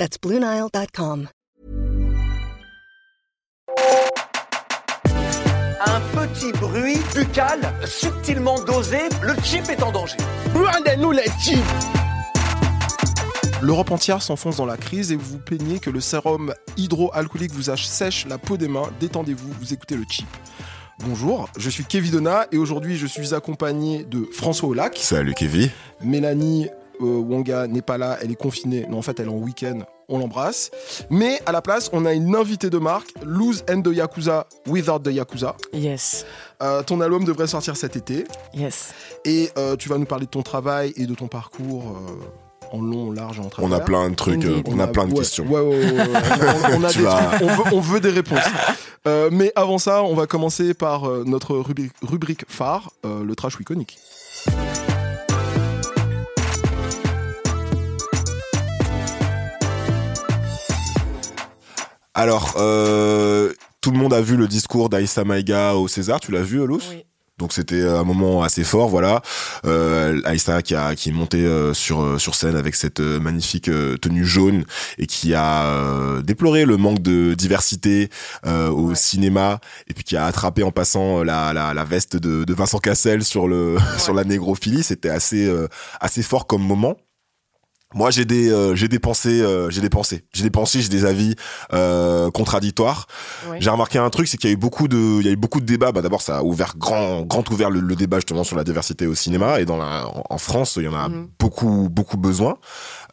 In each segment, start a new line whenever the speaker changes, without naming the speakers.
That's BlueNile.com.
Un petit bruit buccal subtilement dosé, le chip est en danger.
Rendez-nous les chips L'Europe entière s'enfonce dans la crise et vous vous plaignez que le sérum hydroalcoolique vous sèche la peau des mains. Détendez-vous, vous écoutez le chip. Bonjour, je suis Kevin Donna et aujourd'hui je suis accompagné de François Olac.
Salut Kevin.
Mélanie Wonga n'est pas là, elle est confinée. Non, en fait, elle est en week-end. On l'embrasse. Mais à la place, on a une invitée de marque, Lose and the Yakuza Without the Yakuza.
Yes.
Euh, ton album devrait sortir cet été.
Yes.
Et euh, tu vas nous parler de ton travail et de ton parcours. Euh, en long, en large, en travers.
On a plein de trucs,
Indeed.
on a plein de
ouais,
questions.
Ouais, ouais, ouais, ouais. On, on a des
vas-
trucs, on veut, on veut des réponses. Euh, mais avant ça, on va commencer par euh, notre rubrique, rubrique phare, euh, le trash iconique.
Alors, euh, tout le monde a vu le discours d'Aïssa Maïga au César, tu l'as vu, Olous
Oui.
Donc c'était un moment assez fort, voilà. Euh, Aïssa qui a qui est montée euh, sur euh, sur scène avec cette euh, magnifique euh, tenue jaune et qui a déploré le manque de diversité euh, au
Ouais.
cinéma et puis qui a attrapé en passant la la, la veste de, de Vincent Cassel sur le sur la négrophilie. C'était assez euh, assez fort comme moment. Moi, j'ai des, euh, j'ai des pensées, euh, j'ai des pensées, j'ai des pensées, j'ai des avis euh, contradictoires. J'ai remarqué un truc, c'est qu'il y a eu beaucoup de, il y a eu beaucoup de débats. Bah, d'abord, ça a ouvert grand, grand ouvert le, le débat justement sur la diversité au cinéma et dans la, en, en France, il y en a
Mhm.
beaucoup, beaucoup besoin.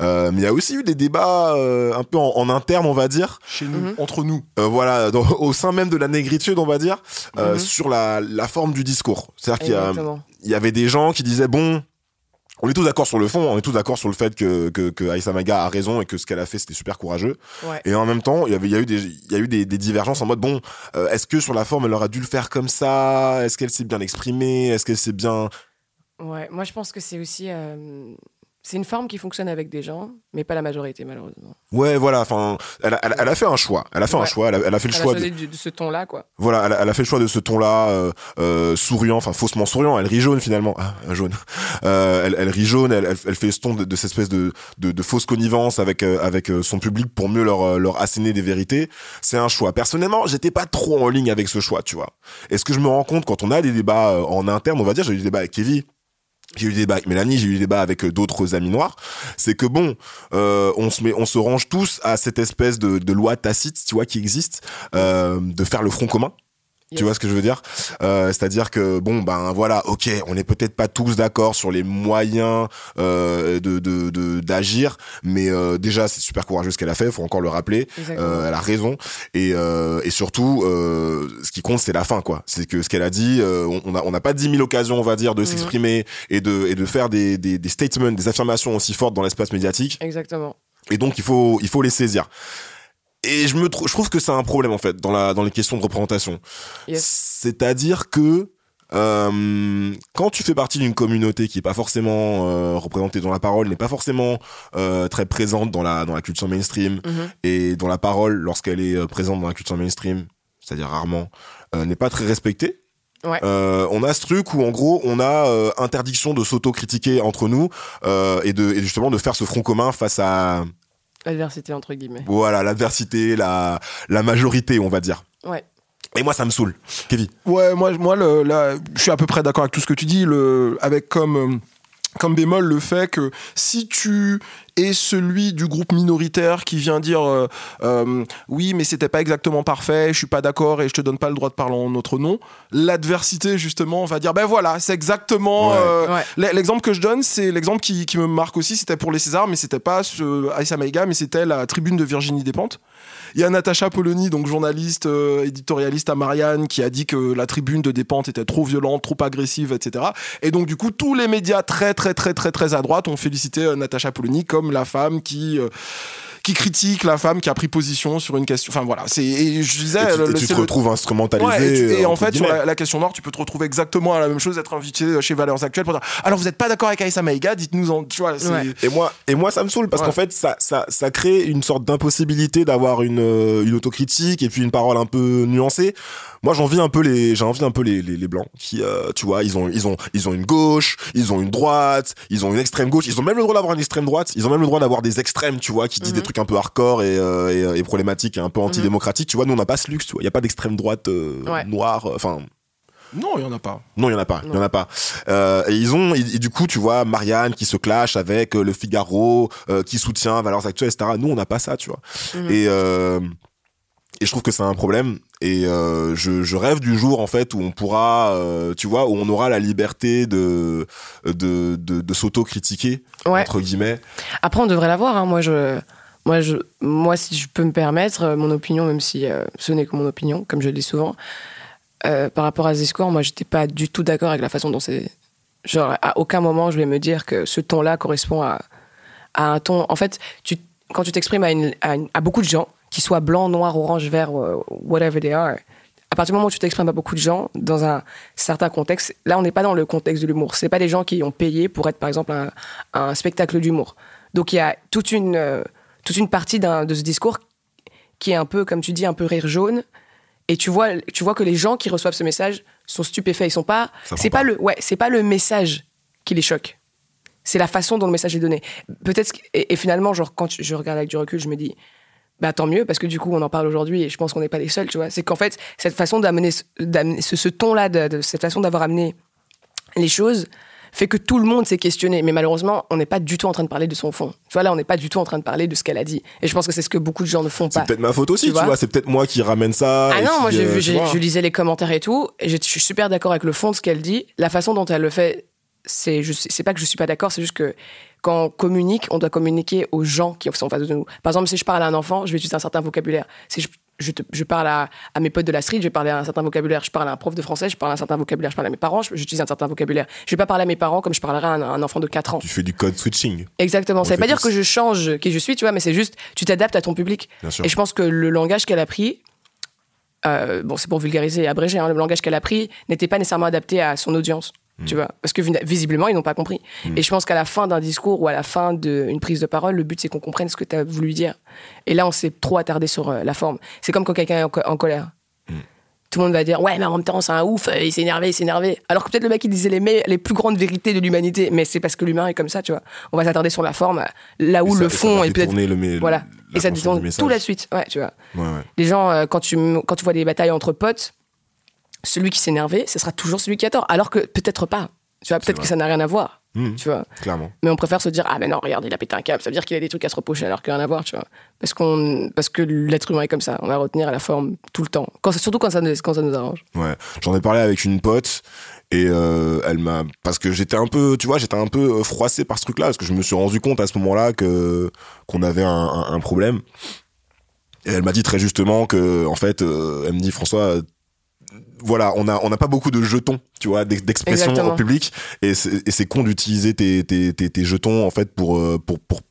Euh, mais il y a aussi eu des débats euh, un peu en, en interne, on va dire.
Chez nous,
Mhm.
entre nous.
Euh, voilà, dans- au sein même de la négritude, on va dire, euh,
Mhm.
sur la, la forme du discours. C'est-à-dire qu'il y a,
Exactement.
il y avait des gens qui disaient bon on est tous d'accord sur le fond, on est tous d'accord sur le fait que, que, que Aïssa Maga a raison et que ce qu'elle a fait c'était super courageux.
Ouais.
Et en même temps, il y avait, il y a eu des, il y a eu des, des divergences en mode bon, euh, est-ce que sur la forme elle aurait dû le faire comme ça? Est-ce qu'elle s'est bien exprimée? Est-ce qu'elle s'est bien
Ouais. Moi, je pense que c'est aussi. euh, C'est une forme qui fonctionne avec des gens, mais pas la majorité, malheureusement.
Ouais, voilà. Enfin, elle, a- elle, elle a fait un choix. Elle a fait un choix. Elle a, elle a fait le
Elle a
choix. de-
de, de ce ton-là, quoi.
Voilà, elle a, elle a fait le choix de ce ton-là, euh, euh, souriant, enfin faussement souriant. Elle rit jaune finalement, ah, un jaune. Euh, elle, elle rit jaune, elle, fait ce ton de, de cette espèce de, de, de fausse connivence avec euh, avec euh, son public pour mieux leur euh, leur asséner des vérités. C'est un choix. Personnellement, j'étais pas trop en ligne avec ce choix, tu vois. Est-ce que je me rends compte quand on a des débats euh, en interne, on va dire, j'ai eu des débats avec Kevin. J'ai eu des débats avec Mélanie, j'ai eu des débats avec euh, d'autres amis noirs. C'est que bon, euh, on se met, on se range tous à cette espèce de, loi tacite, tu vois, qui existe, euh, de faire le front commun.
Yes.
Tu vois ce que je veux dire? Euh, C'est-à-dire que bon ben voilà, ok, on n'est peut-être pas tous d'accord sur les moyens euh, de de- de- d'agir, mais euh, déjà c'est super courageux ce qu'elle a fait, faut encore le rappeler. Euh, elle a raison et euh, et surtout euh, ce qui compte c'est la fin quoi. C'est que ce qu'elle a dit, euh, on- on a on n'a pas 10 000 occasions on va dire de
Mhm.
s'exprimer et de et de faire des, des des statements, des affirmations aussi fortes dans l'espace médiatique.
Exactement.
Et donc il faut il faut les saisir. Et je me trou- je trouve que c'est un problème en fait dans la dans les questions de représentation.
Yes.
C'est-à-dire que euh, quand tu fais partie d'une communauté qui est pas forcément euh, représentée dans la parole, n'est pas forcément euh, très présente dans la dans la culture mainstream
Mhm.
et dont la parole lorsqu'elle est présente dans la culture mainstream, c'est-à-dire rarement, n'est pas très respectée.
Ouais.
On a ce truc où en gros on a interdiction de s'auto-critiquer entre nous et de et justement de faire ce front commun face à
L'adversité, entre guillemets.
voilà l'adversité, la la majorité on va dire.
Ouais.
Et moi ça me saoule. Kevin.
Ouais, moi, moi le, là, je suis à peu près d'accord avec tout ce que tu dis, le, avec comme, euh, comme bémol le fait que si tu es celui du groupe minoritaire qui vient dire euh, euh, oui, mais c'était pas exactement parfait, je suis pas d'accord et je te donne pas le droit de parler en notre nom, l'adversité justement va dire ben voilà, c'est exactement.
Ouais.
euh,
Ouais.
L'exemple que je donne, c'est l'exemple qui, qui me marque aussi. C'était pour les Césars, mais c'était pas ce Aïssa Maïga, mais c'était la tribune de Virginie Despentes. Il y a Natacha Polony, donc journaliste, euh, éditorialiste à Marianne, qui a dit que la tribune de Despentes était trop violente, trop agressive, etc. Et donc, du coup, tous les médias très, très, très, très, très à droite ont félicité euh, Natacha Polony comme la femme qui. Qui critique la femme qui a pris position sur une question. Enfin voilà, c'est et je disais,
Et tu,
le-
et tu
c'est
te
le-
retrouves instrumentalisé.
Ouais, et, tu- et
euh,
en fait, sur la, la question noire, tu peux te retrouver exactement à la même chose, être invité chez Valeurs Actuelles pour dire Alors, vous n'êtes pas d'accord avec Aïssa Maïga Dites-nous en. Tu vois, c'est-
Ouais.
Et moi, et moi, ça me saoule parce
Ouais.
qu'en fait, ça, ça, ça crée une sorte d'impossibilité d'avoir une, euh, une autocritique et puis une parole un peu nuancée. Moi, j'envie un peu les, j'ai envie un peu les, les, les blancs qui, euh, tu vois, ils ont, ils ont, ils ont une gauche, ils ont une droite, ils ont une extrême gauche, ils ont même le droit d'avoir une extrême droite, ils ont même le droit d'avoir des extrêmes, tu vois, qui disent
Mhm.
des trucs un peu hardcore et, euh, et, et problématiques et un peu antidémocratiques. Tu vois, nous, on n'a pas ce luxe, tu vois. Il y a pas d'extrême droite euh,
Ouais.
noire, euh, enfin.
Non, il y en a pas.
Non, il y en a pas. Il y en a pas. Euh, et ils ont, et, et du coup, tu vois, Marianne qui se clash avec euh, le Figaro, euh, qui soutient Valeurs Actuelles, etc. Nous, on n'a pas ça, tu vois.
Mhm.
Et euh, et je trouve que c'est un problème. Et euh, je, je rêve du jour en fait où on pourra, euh, tu vois, où on aura la liberté de de de, de s'auto-critiquer
Ouais.
entre guillemets.
Après, on devrait l'avoir. Hein. Moi, je, moi, je, moi, si je peux me permettre, euh, mon opinion, même si euh, ce n'est que mon opinion, comme je le dis souvent, par rapport à ce discours, moi, j'étais pas du tout d'accord avec la façon dont c'est. Genre, à aucun moment, je vais me dire que ce ton-là correspond à, à un ton. En fait, tu, quand tu t'exprimes à beaucoup de gens, qu'ils soient blancs, noirs, orange, vert, euh, whatever they are, à partir du moment où tu t'exprimes à beaucoup de gens dans un certain contexte, là, on n'est pas dans le contexte de l'humour. C'est pas des gens qui ont payé pour être, par exemple, un, un spectacle d'humour. Donc, il y a toute une, euh, toute une partie de ce discours qui est un peu, comme tu dis, un peu rire jaune. Et tu vois, tu vois que les gens qui reçoivent ce message sont stupéfaits. Ils sont pas. C'est pas
pas.
le, ouais, c'est pas le message qui les choque. C'est la façon dont le message est donné. Peut-être et, et finalement, genre quand je regarde avec du recul, je me dis, bah tant mieux parce que du coup on en parle aujourd'hui et je pense qu'on n'est pas les seuls. Tu vois, c'est qu'en fait cette façon d'amener, ce- de, de- cette façon d'avoir amené les choses fait que tout le monde s'est questionné. Mais malheureusement, on n'est pas du tout en train de parler de son fond. Tu vois, là, on n'est pas du tout en train de parler de ce qu'elle a dit. Et je pense que c'est ce que beaucoup de gens ne font
C'est
pas.
peut-être ma faute aussi,
Tu vois
vois. C'est peut-être moi qui ramène ça.
Ah non,
qui,
moi j'ai
euh,
je lisais les commentaires et tout, et je je suis super d'accord avec le fond de ce qu'elle dit. La façon dont elle le fait, c'est je- c'est pas que je suis pas d'accord, c'est juste que quand on communique, on doit communiquer aux gens qui sont en face de nous. Par exemple, si je parle à un enfant, je vais utiliser un certain vocabulaire. Si je, je, te- je parle à, à mes potes de la street, je vais parler à un certain vocabulaire. Je parle à un prof de français, je parle à un certain vocabulaire. Je parle à mes parents, je- j'utilise un certain vocabulaire. Je vais pas parler à mes parents comme je parlerais à un, un enfant de 4 ans.
Tu fais du code switching.
Exactement.
On
Ça veut pas dire que je change qui je suis, tu vois, mais c'est juste tu t'adaptes à ton public.
Bien sûr.
Et je pense que le langage qu'elle a pris, euh, bon, c'est pour vulgariser et abréger, hein, le langage qu'elle a pris n'était pas nécessairement adapté à son audience. Tu vois, parce que vi- visiblement ils n'ont pas compris. Et je pense qu'à la fin d'un discours ou à la fin d'une prise de parole, le but c'est qu'on comprenne ce que tu as voulu dire. Et là, on s'est trop attardé sur euh, la forme. C'est comme quand quelqu'un est en, co- en colère. Tout le monde va dire ouais mais en même temps c'est un ouf euh, il s'est énervé il s'est énervé alors que peut-être le mec il disait les, me- les plus grandes vérités de l'humanité mais c'est parce que l'humain est comme ça tu vois on va s'attarder sur la forme là où
ça-
le fond est peut-être voilà et ça détourne tout la suite ouais tu vois
Ouais, ouais.
les gens euh, quand tu quand tu vois des batailles entre potes celui qui s'est énervé ce sera toujours celui qui a tort. Alors que peut-être pas. Tu vois peut-être que ça n'a rien à voir
Mhm.
tu vois.
Clairement.
mais on préfère se dire ah mais non regarde il a pété un câble. Ça veut dire qu'il a des trucs à se reprocher alors qu'il rien à voir tu vois. Parce qu'on parce que l'être humain est comme ça. On va retenir la forme tout le temps. Quand, surtout quand ça, nous- quand ça nous arrange.
Ouais, j'en ai parlé avec une pote et euh, elle m'a parce que j'étais un peu, tu vois, j'étais un peu euh, froissé par ce truc-là parce que je me suis rendu compte à ce moment-là que qu'on avait un, un, un problème. Et elle m'a dit très justement que en fait, euh, elle me dit François, voilà, on a on n'a pas beaucoup de jetons, tu vois, d'ex- d'expression au public. Et c'est con d'utiliser tes, tes, tes, tes jetons en fait pour euh, pour pour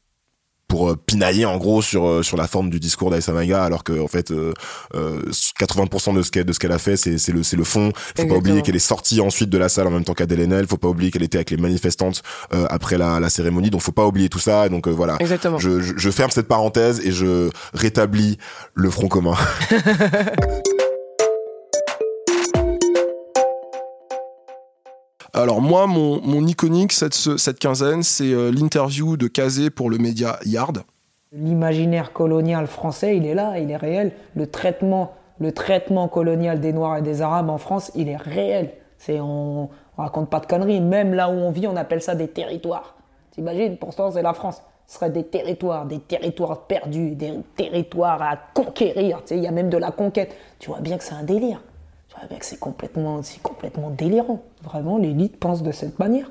pour euh, pinailler en gros sur euh, sur la forme du discours d'Aïssa Maïga alors que en fait euh, euh, 80% de ce qu'elle de ce qu'elle a fait c'est c'est le c'est le fond. Faut pas oublier qu'elle est sortie ensuite de la salle en même temps qu'Adèle Haenel. Faut pas oublier qu'elle était avec les manifestantes euh, après la, la cérémonie. Donc faut pas oublier tout ça. Donc euh, voilà.
Exactement.
Je, je, je ferme cette parenthèse et je rétablis le front commun
Alors moi, mon, iconique cette, ce- cette quinzaine, c'est euh, l'interview de Kazé pour le média Yard.
L'imaginaire colonial français, il est là, il est réel. Le traitement, le traitement colonial des Noirs et des Arabes en France, il est réel. C'est on, on raconte pas de conneries. Même là où on vit, on appelle ça des territoires. T'imagines Pourtant, c'est la France. Ce serait des territoires, des territoires perdus, des territoires à conquérir. Il y a même de la conquête. Tu vois bien que c'est un délire. C'est complètement, délirant. Vraiment, l'élite pense de cette manière.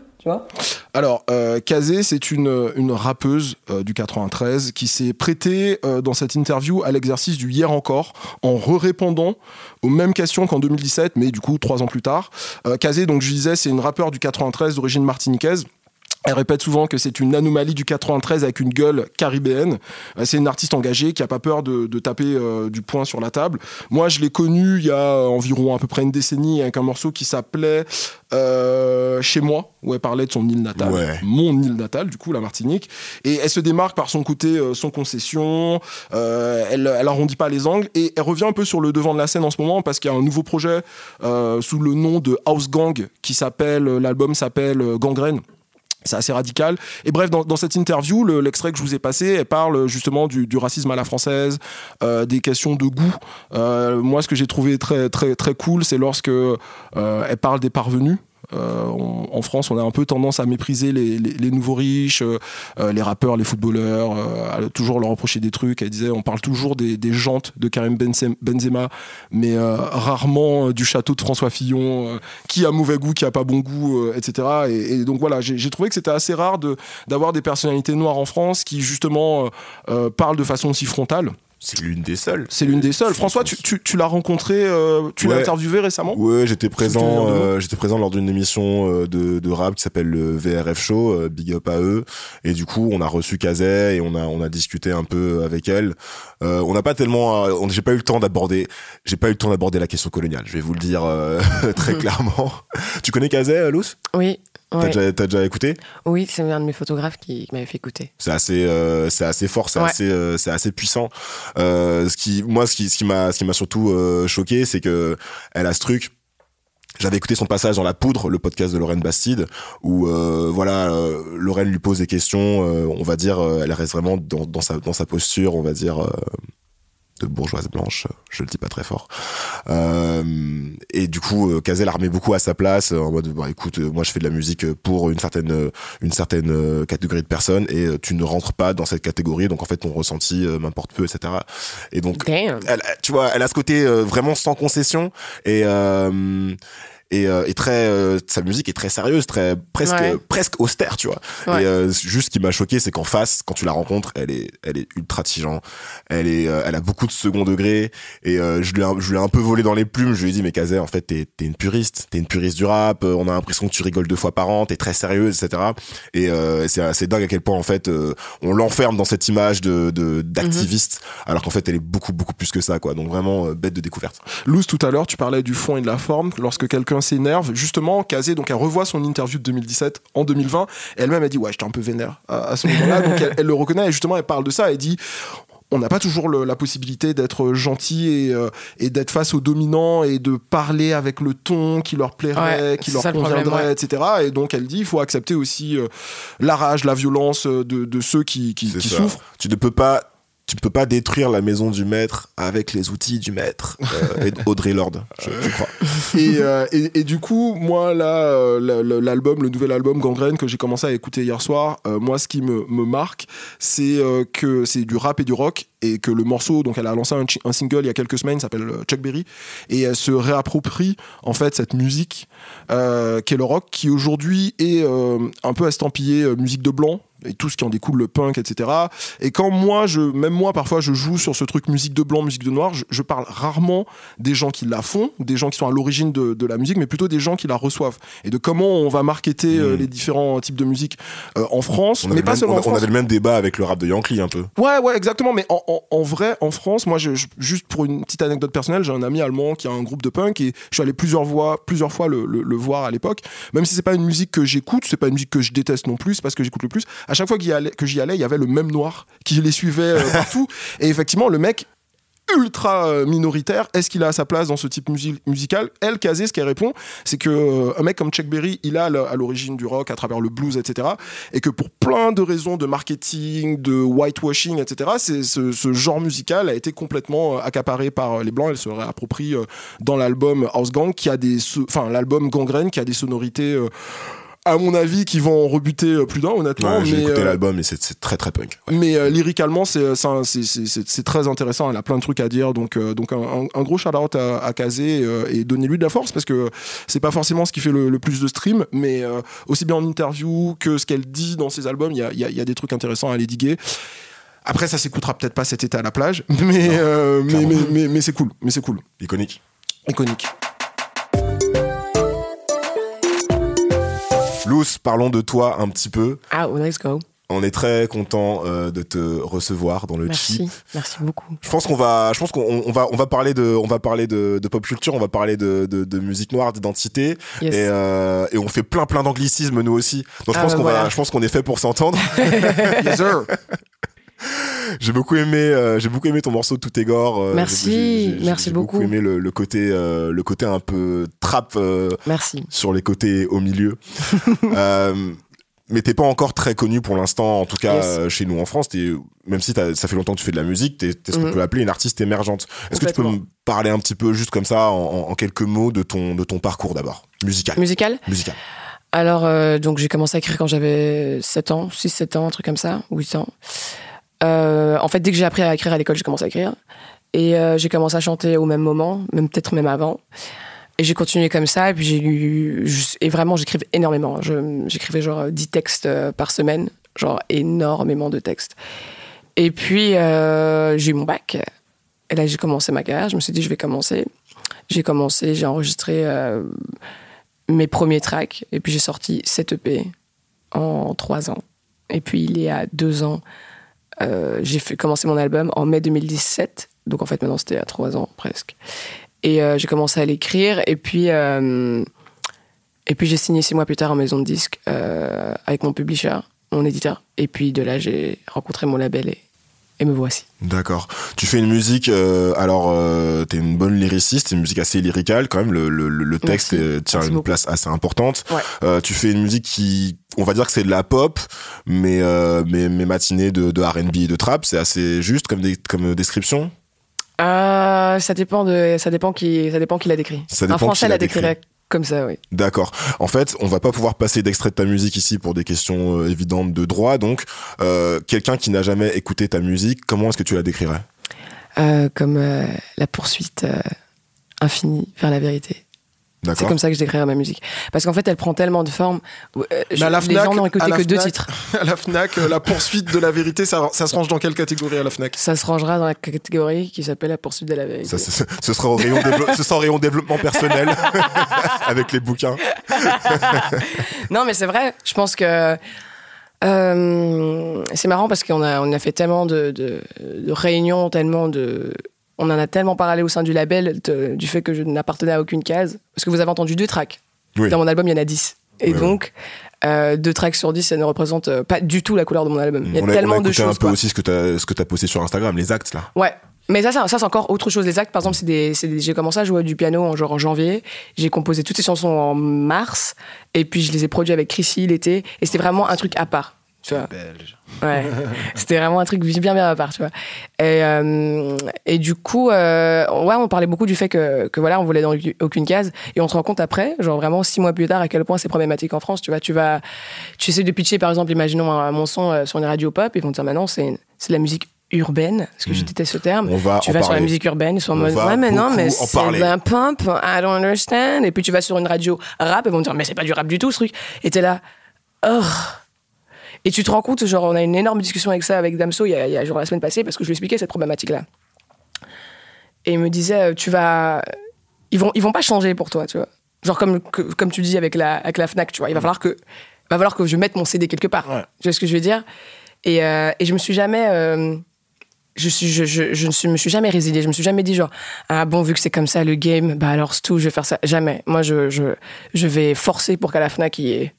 Alors, euh, Kazé, c'est une, rappeuse euh, du 93 qui s'est prêtée euh, dans cette interview à l'exercice du hier encore en re-répondant aux mêmes questions qu'en 2017, mais du coup trois ans plus tard. Euh, Kazé, donc je disais, c'est une rappeure du 93 d'origine martiniquaise. Elle répète souvent que c'est une anomalie du 93 avec une gueule caribéenne. Euh, C'est une artiste engagée qui a pas peur de, de taper euh, du poing sur la table. Moi, je l'ai connue il y a environ à peu près une décennie avec un morceau qui s'appelait euh, Chez moi, où elle parlait de son île natale,
Ouais.
mon île natale, du coup, la Martinique. Et elle se démarque par son côté, euh, son concession. Euh, elle, elle arrondit pas les angles et elle revient un peu sur le devant de la scène en ce moment parce qu'il y a un nouveau projet euh, sous le nom de House Gang qui s'appelle, l'album s'appelle Gangrène. C'est assez radical. Et bref, dans, cette interview, le- l'extrait que je vous ai passé, elle parle justement du, racisme à la française, euh, des questions de goût. Euh, moi, ce que j'ai trouvé très très très cool, c'est lorsque euh, elle parle des parvenus. Euh, en France, on a un peu tendance à mépriser les, nouveaux riches, euh, euh, les rappeurs, les footballeurs, à toujours leur reprocher des trucs. Elle disait, on parle toujours des, jantes de Karim Benzem- Benzema, mais rarement du château de François Fillon, qui a mauvais goût, qui a pas bon goût, etc. Et, donc voilà, j'ai trouvé que c'était assez rare d'avoir des personnalités noires en France qui justement parlent de façon aussi frontale.
C'est l'une des seules.
C'est l'une des seules. François, tu, tu- tu l'as rencontré, euh, tu l'as interviewé récemment
Ouais, j'étais présent, euh, j'étais présent lors d'une émission euh, de, de rap qui s'appelle le VRF Show, euh, big up à eux. Et du coup, on a reçu Kazé et on a on a discuté un peu avec elle. Euh, on n'a pas tellement, j'ai pas eu le temps d'aborder, j'ai pas eu le temps d'aborder la question coloniale. Je vais vous le dire euh, très clairement. tu connais Kazé, Luce
Oui,
T'as
ouais.
déjà, déjà écouté?
Oui, c'est un de mes photographes qui m'avait fait écouter.
C'est assez, euh, c'est assez fort, c'est
Ouais.
assez, euh, c'est assez puissant. Euh, ce qui, moi, ce qui, ce qui m'a, ce qui m'a surtout choqué, c'est que elle a ce truc. J'avais écouté son passage dans La Poudre, le podcast de Lorraine Bastide, où euh, voilà, euh, Lorraine lui pose des questions. euh, on va dire, elle reste vraiment dans, dans sa dans sa posture, on va dire. Euh, de bourgeoise blanche, je le dis pas très fort. Euh, et du coup, euh, Cazel la remet beaucoup à sa place euh, en mode, bah, écoute, euh, moi je fais de la musique pour une certaine euh, une certaine euh, catégorie de personnes et euh, tu ne rentres pas dans cette catégorie, donc en fait ton ressenti euh, m'importe peu, etc. Et donc, elle, tu vois, elle a ce côté euh, vraiment sans concession et euh, et, euh, et très euh, sa musique est très sérieuse, très presque
Ouais.
presque austère, tu vois.
Ouais.
Et euh, juste ce qui m'a choqué, c'est qu'en face, quand tu la rencontres, elle est elle est ultra tigeant, elle est euh, elle a beaucoup de second degré et euh, je lui ai, un- je lui ai un peu volé dans les plumes. Je lui ai dit mais Kazé, en fait t'es t'es une puriste, t'es une puriste du rap. euh, on a l'impression que tu rigoles deux fois par an, t'es très sérieuse, etc. Et euh, c'est c'est dingue à quel point en fait euh, on l'enferme dans cette image de de- d'activiste, alors qu'en fait elle est beaucoup beaucoup plus que ça quoi. Donc vraiment euh, bête de découverte.
Luz, tout à l'heure, tu parlais du fond et de la forme. Lorsque quelqu'un s'énerve, justement, Kazé, donc elle revoit son interview de 2017 en 2020. Et elle-même, elle dit Ouais, j'étais un peu vénère à, à ce moment-là. donc elle, elle le reconnaît et justement, elle parle de ça. Elle dit on n'a pas toujours le- la possibilité d'être gentil et, euh, et d'être face aux dominants et de parler avec le ton qui leur plairait,
Ouais,
qui leur
ça le problème,
conviendrait,
ouais.
etc. Et donc elle dit il faut accepter aussi euh, la rage, la violence euh, de, de ceux qui, souffrent.
Tu ne peux pas tu ne peux pas détruire la maison du maître avec les outils du maître. Euh, Audrey Lorde, je, je crois.
et, euh, et, et du coup, moi, là, euh, l'album, le nouvel album Gangrène que j'ai commencé à écouter hier soir, euh, moi, ce qui me, me marque, c'est que c'est du rap et du rock et que le morceau, donc elle a lancé un, single il y a quelques semaines, s'appelle Chuck Berry, et elle se réapproprie en fait cette musique euh, qu'est le rock, qui aujourd'hui est euh, un peu estampillée euh, musique de blanc et tout ce qui en découle, le punk, etc. Et quand moi, je, même moi, parfois, je joue sur ce truc musique de blanc, musique de noir, je, je parle rarement des gens qui la font, des gens qui sont à l'origine de, de la musique, mais plutôt des gens qui la reçoivent et de comment on va marketer euh,
Mm.
les différents types de musique euh, en France, mais pas
même,
seulement
on,
en
a- on
France.
avait le même débat avec le rap de Yankee un peu.
Ouais, ouais, exactement. Mais en, en- en vrai, en France, moi, je, je- juste pour une petite anecdote personnelle, j'ai un ami allemand qui a un groupe de punk et je suis allé plusieurs fois, plusieurs fois le, le- le voir à l'époque. Même si c'est pas une musique que j'écoute, c'est pas une musique que je déteste non plus, c'est parce que j'écoute le plus. À chaque fois qu'il y allait- que j'y allais, il y avait le même noir qui les suivait euh, partout. et effectivement, le mec ultra euh, minoritaire, est-ce qu'il a sa place dans ce type musi- musical? Elle, Kazé, ce qu'elle répond, c'est que euh, un mec comme Chuck Berry, il a à l'origine du rock à travers le blues, etc. Et que pour plein de raisons de marketing, de whitewashing, etc., ce, ce genre musical a été complètement accaparé par les blancs. Elle se réapproprie dans l'album House Gang, qui a des, enfin l'album Gangrène, qui a des sonorités. euh, à mon avis, qui vont en rebuter euh, plus d'un, honnêtement.
Ouais, J'ai écouté
euh,
l'album et c'est très très punk. Ouais.
mais euh, lyricalement, c'est c'est très intéressant. Elle a plein de trucs à dire. Donc, euh, donc un, gros shout-out à, à Kazé euh, et donnez-lui de la force parce que c'est pas forcément ce qui fait le, le plus de stream, mais euh, aussi bien en interview que ce qu'elle dit dans ses albums, il y a, il y a- il y a des trucs intéressants à aller diguer. Après, ça s'écoutera peut-être pas cet été à la plage, mais, euh, mais,
clairement.
mais, mais, mais c'est cool. Mais c'est cool.
Iconique.
Iconique.
Parlons de toi un petit peu.
Ah, oh, let's go.
On est très content euh, de te recevoir dans le
Merci,
chip.
merci beaucoup.
Je pense qu'on va, je pense qu'on on va, on va parler de, on va parler de, de pop culture, on va parler de, de, de musique noire, d'identité,
Yes.
et, euh, et on fait plein plein d'anglicismes nous aussi. Donc je
Ah
pense
bah
qu'on va, je pense qu'on est fait pour s'entendre.
Yes, sir.
j'ai beaucoup aimé, euh, j'ai beaucoup aimé ton morceau Tout est gore. euh,
Merci,
j'ai- j'ai- j'ai-
merci
j'ai
beaucoup.
aimé le, le côté, euh, le côté un peu trap
Merci.
sur les côtés au milieu. mais t'es pas encore très connu pour l'instant, en tout cas
Yes.
chez nous en France. Même si ça fait longtemps que tu fais de la musique, t'es, ce qu'on
Mhm.
peut appeler une artiste émergente. Est-ce que tu peux me parler un petit peu, juste comme ça, en, quelques mots, de ton, de ton parcours d'abord Musical?
Musical?
Musical.
Alors, donc j'ai commencé à écrire quand j'avais 7 ans, 6-7 ans, un truc comme ça, 8 ans. Euh, en fait, dès que j'ai appris à écrire à l'école, j'ai commencé à écrire. Et euh, j'ai commencé à chanter au même moment, même peut-être même avant. Et j'ai continué comme ça, et puis j'ai lu. Et vraiment, j'écrivais énormément. J'écrivais genre 10 textes euh, par semaine, genre énormément de textes. Et puis, j'ai eu mon bac. Et là, j'ai commencé ma carrière. Je me suis dit, je vais commencer. J'ai commencé, j'ai enregistré mes premiers tracks. Et puis, j'ai sorti 7 EP en 3 ans. Et puis, il y a 2 ans, euh, j'ai commencé mon album en mai 2017. Donc, en fait, maintenant, c'était à 3 ans presque. Et euh, j'ai commencé à l'écrire. Et puis, euh, et puis j'ai signé 6 mois plus tard en maison de disque avec mon publisher, mon éditeur. Et puis, de là, j'ai rencontré mon label et, et me voici.
D'accord. Tu fais une musique, euh, alors euh, t'es une bonne lyriciste, une musique assez lyricale quand même, le, le, le texte
Merci.
tient
Merci
une
beaucoup.
place assez importante.
Ouais.
Euh, tu fais une musique qui, on va dire que c'est de la pop, mais, euh, mais, mais matinée de, de R&B et de trap, c'est assez juste comme, des, comme description?
Ça dépend de, ça dépend qui, ça dépend qui l'a décrit.
Ça dépend
Un Français
qui l'a
l'a décrirait comme ça, oui.
D'accord. En fait, on va pas pouvoir passer d'extrait de ta musique ici pour des questions euh, évidentes de droit. Donc, euh, quelqu'un qui n'a jamais écouté ta musique, comment est-ce que tu la décrirais?
Euh, comme la poursuite infinie vers la vérité. C'est comme ça que je décrirais ma musique. Parce qu'en fait, elle prend tellement de je-
Mais à la
les
Fnac,
gens n'ont écouté que deux titres.
À la Fnac, la poursuite de la vérité, ça, ça se range dans quelle catégorie à la Fnac?
Ça se rangera dans la catégorie qui s'appelle la poursuite de la vérité.
Ça, ce, ce sera au rayon, dévelop- ce sera au rayon développement personnel avec les bouquins.
Non, mais c'est vrai. Je pense que euh, c'est marrant parce qu'on a, on a fait tellement de, de- de réunions, tellement de. On en a tellement parlé au sein du label de- du fait que je n'appartenais à aucune case. Parce que vous avez entendu deux tracks.
Oui.
Dans mon album, il y en a 10. Et
Ouais,
donc, euh, deux tracks sur 10, ça ne représente euh, pas du tout la couleur de mon album. Il y a
on a,
tellement
on a
de
écouté un
choses.
peu
quoi.
aussi ce que tu que as posté sur Instagram, les actes là.
Ouais. Mais ça, ça, ça, c'est encore autre chose. Les actes, par exemple, c'est j'ai commencé à jouer du piano en, genre en janvier. J'ai composé toutes ces chansons en mars. Et puis, je les ai produits avec Chrissy l'été. Et c'était vraiment un truc à part. Tu vois. Ouais. c'était vraiment un truc bien, bien à part, tu vois. Et, euh, et du coup, euh, ouais, on parlait beaucoup du fait que, que voilà, on voulait dans aucune case. Et on se rend compte après, genre vraiment six mois plus tard, à quel point c'est problématique en France. Tu vois, tu vas, tu essaies de pitcher, par exemple, imaginons un, mon son euh, sur une radio pop. Ils vont te dire, maintenant, c'est, c'est de la musique urbaine, parce que je déteste ce terme.
On va
tu vas sur la musique urbaine,
On
mode, ouais, mais non, mais c'est la pop, I don't understand. Et puis tu vas sur une radio rap, ils vont te dire, mais c'est pas du rap du tout, ce truc. Et t'es là, oh. Et tu te rends compte, genre, on a une énorme discussion avec ça, avec Damso, il y a, il y a genre la semaine passée, parce que je lui expliquais cette problématique-là. Et il me disait, euh, tu vas. Ils vont, ils vont pas changer pour toi, tu vois. Genre, comme, que- comme tu dis avec la, avec la Fnac, tu vois. Il va falloir que, va falloir que je mette mon CD quelque part.
Ouais.
Tu vois ce que je veux dire? Et, euh, et je me suis jamais. euh, je, suis, je, je, je ne suis, me suis jamais résiliée. Je me suis jamais dit, genre, ah bon, vu que c'est comme ça le game, bah alors c'est tout, je vais faire ça. Jamais. Moi, je, je, je vais forcer pour qu'à la Fnac, il y ait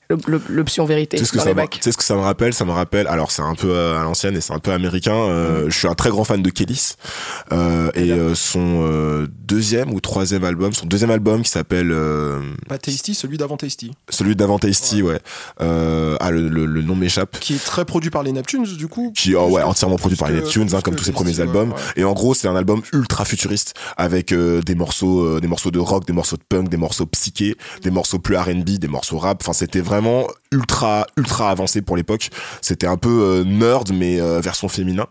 l'option vérité
Tu sais, ce que
dans
ça
les
me,
bacs.
tu sais ce que ça me rappelle? Ça me rappelle, alors c'est un peu euh, à l'ancienne et c'est un peu américain. euh, Je suis un très grand fan de Kélis. Euh, et euh, son euh, deuxième ou troisième album, son deuxième album qui s'appelle euh,
Pas Tasty, celui d'avant Tasty.
celui d'avant Tasty, ouais. Euh, ah, le, le- le nom m'échappe.
Qui est très produit par les Neptunes, du coup.
Qui oh, ouais, entièrement produit par les Neptunes, hein, comme tous ses premiers albums.
ouais.
Et en gros, c'est un album ultra futuriste avec euh, des morceaux, euh, des morceaux de rock, des morceaux de punk, des morceaux psyché, des morceaux plus R&B, des morceaux rap. Enfin, c'était vraiment ultra, ultra avancé pour l'époque. C'était un peu euh, nerd, mais euh, version féminin.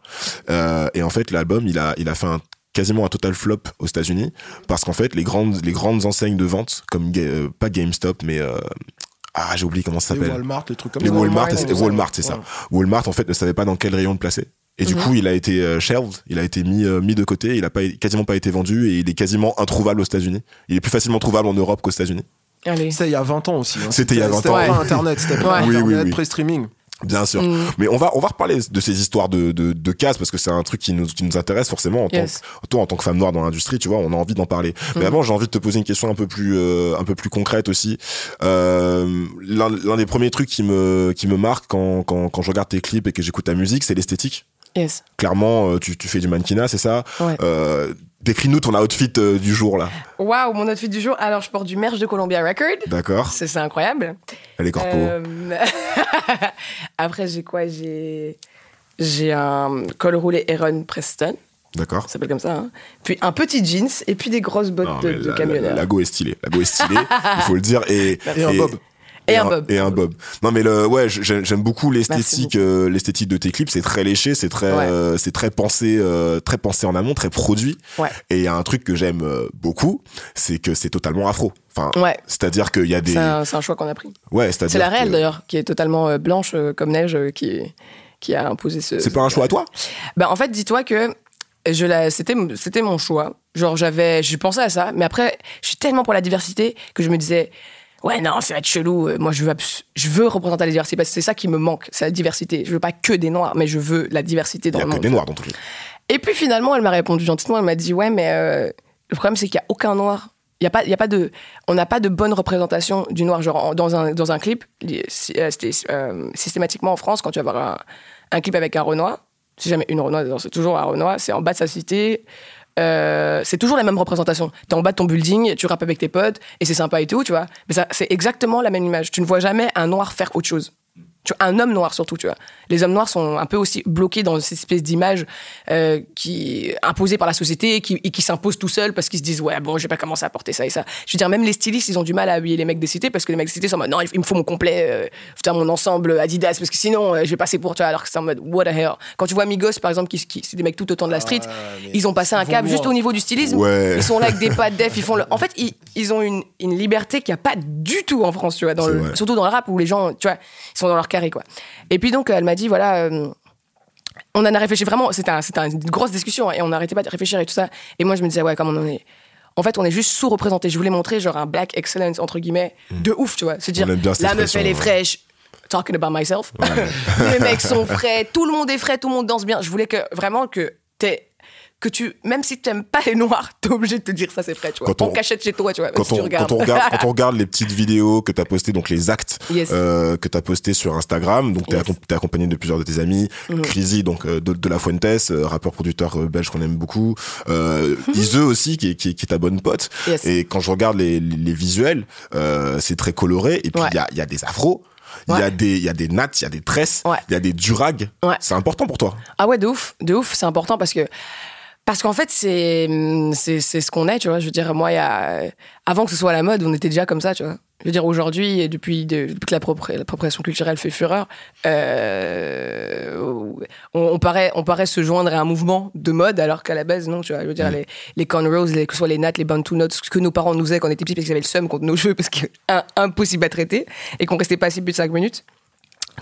Euh, et en fait, l'album, il a, il a fait un quasiment un total flop aux États-Unis parce qu'en fait les grandes les grandes enseignes de vente comme euh, pas GameStop mais euh, ah j'ai oublié comment ça
Les
s'appelle
Walmart, les trucs comme
les
ça.
Walmart, Walmart, c'est ça. Walmart, en fait, ne savait pas dans quel rayon le placer. Et du
Mhm.
coup, il a été euh, shelved, il a été mis, euh, mis de côté, il a pas, quasiment pas été vendu et il est quasiment introuvable aux États-Unis. Il est plus facilement trouvable en Europe qu'aux États-Unis.
Allez.
C'était il y a 20 ans aussi. hein.
C'était il y a 20
C'était
ans.
pas
Ouais.
Internet, c'était pas
Ouais.
Oui, oui,
Internet,
oui.
pré-streaming.
Bien sûr.
Mm.
Mais on va, on va reparler de ces histoires de, de, de casse parce que c'est un truc qui nous, qui nous intéresse forcément en
Yes.
tant que, toi, en tant que femme noire dans l'industrie, tu vois, on a envie d'en parler. Mais
Mm.
avant, j'ai envie de te poser une question un peu plus, euh, un peu plus concrète aussi. Euh, l'un, l'un des premiers trucs qui me, qui me marque quand, quand, quand je regarde tes clips et que j'écoute ta musique, c'est l'esthétique.
Yes.
Clairement, euh, tu, tu fais du mannequinat, c'est ça?
Ouais.
Euh, décris-nous ton outfit euh, du jour, là.
Waouh, mon outfit du jour. Alors, je porte du merch de Columbia Record.
D'accord?
C'est incroyable.
Elle est corpo.
Euh, Après, j'ai quoi? J'ai j'ai un col roulé Aaron Preston,
D'accord?
ça s'appelle comme ça. hein. Puis un petit jeans et puis des grosses bottes
Non,
de, de
la,
camionneur.
la go est stylée. La go est stylée, il faut le dire. Et,
Et un bob.
Et un bob.
Et un bob. Non mais le ouais, j'ai- j'aime beaucoup l'esthétique, euh, l'esthétique de tes clips. C'est très léché, c'est très,
Ouais.
euh, c'est très pensé, euh, très pensé en amont, très produit.
Ouais.
Et il y a un truc que j'aime beaucoup, c'est que c'est totalement afro. Enfin,
Ouais.
c'est-à-dire qu'il y a des,
C'est un, choix qu'on a pris.
ouais, c'est-à-dire.
C'est la réelle
que-
d'ailleurs, qui est totalement blanche comme neige, qui, qui a imposé ce.
C'est pas un choix à toi?
Bah, en fait, dis-toi que je la, c'était, c'était mon choix. Genre, j'avais, j'ai pensé à ça, mais après, je suis tellement pour la diversité que je me disais, ouais, non, ça va être chelou. Euh, Moi, je veux, abs- je veux représenter la diversité parce que c'est ça qui me manque, c'est la diversité. Je veux pas que des noirs, mais je veux la diversité
Il
dans
y a
le
que
monde.
des noirs dans tout le
Et puis finalement, elle m'a répondu gentiment. Elle m'a dit ouais, mais euh, le problème c'est qu'il y a aucun noir. Il y a pas, il y a pas de, on n'a pas de bonne représentation du noir. Genre en- dans un dans un clip, euh, c'était, euh, systématiquement en France quand tu vas voir un, un clip avec un Renoir, si jamais une Renoir, c'est toujours un Renoir, c'est en bas de sa cité. Euh, c'est toujours la même représentation. T'es en bas de ton building, tu rappes avec tes potes et c'est sympa et tout, tu vois. Mais c'est exactement la même image. Tu ne vois jamais un noir faire autre chose. Tu vois, un homme noir surtout, tu vois. Les hommes noirs sont un peu aussi bloqués dans cette espèce d'image euh, qui imposée par la société et qui, et qui s'impose tout seul parce qu'ils se disent ouais bon je vais pas commencer à porter ça et ça. Je veux dire même les stylistes ils ont du mal à habiller les mecs des cités parce que les mecs des cités sont en mode non il me faut mon complet, euh, mon ensemble Adidas parce que sinon euh, je vais passer pour tu vois alors que c'est en mode what the hell. Quand tu vois Migos par exemple qui, qui c'est des mecs tout autant de la street, ils ont passé un cap juste au niveau du stylisme.
Ouais.
Ils sont là avec des pattes def, ils font le... En fait ils, ils ont une, une liberté qu'il n'y a pas du tout en France tu vois dans le- surtout dans le rap où les gens tu vois ils sont dans leur carré quoi. Et puis donc, elle m'a dit, voilà, euh, on en a réfléchi vraiment, c'était un- c'était une grosse discussion et on n'arrêtait pas de réfléchir et tout ça. Et moi, je me disais, ouais, comme on en est. En fait, on est juste sous-représenté. Je voulais montrer, genre, un black excellence, entre guillemets, de ouf, tu vois. C'est dire, la meuf, elle est fraîche. Talking about myself. Les mecs sont frais, tout le monde est frais, tout le monde danse bien. Je voulais que vraiment que t'es. Que tu, même si tu n'aimes pas les noirs, t'es obligé de te dire ça c'est tu vois.
Quand on-
on cachette chez toi, tu vois, même
quand
si
on,
tu regardes.
quand on regarde quand on regarde les petites vidéos que tu as postées donc les actes
Yes.
euh, que tu as postés sur Instagram donc tu es,
Yes.
Accompagné de plusieurs de tes amis Crazy donc euh, de, de la Fuentes euh, rappeur producteur belge qu'on aime beaucoup euh, Iseu aussi qui est, qui, est, qui est ta bonne pote.
Yes.
et quand je regarde les, les, les visuels euh, c'est très coloré et puis il
Ouais.
y, a, il y a des afros il y a des il y a des nattes il y a des tresses il
Ouais.
y a des durags
Ouais.
c'est important pour toi
Ah ouais, de ouf, de ouf, c'est important parce que parce qu'en fait c'est c'est c'est ce qu'on est, tu vois. Je veux dire, moi, y a avant que ce soit la mode, on était déjà comme ça, tu vois. Je veux dire, aujourd'hui, et depuis, de- depuis que l'appropriation culturelle fait fureur, euh, on, on paraît on paraît se joindre à un mouvement de mode alors qu'à la base, non, tu vois. Je veux dire, les les cornrows, les, que ce soit les nattes, les bantu notes, ce que nos parents nous faisaient quand on était petits parce qu'ils avaient le seum contre nos cheveux parce un- impossible à traiter et qu'on restait pas assis plus de 5 minutes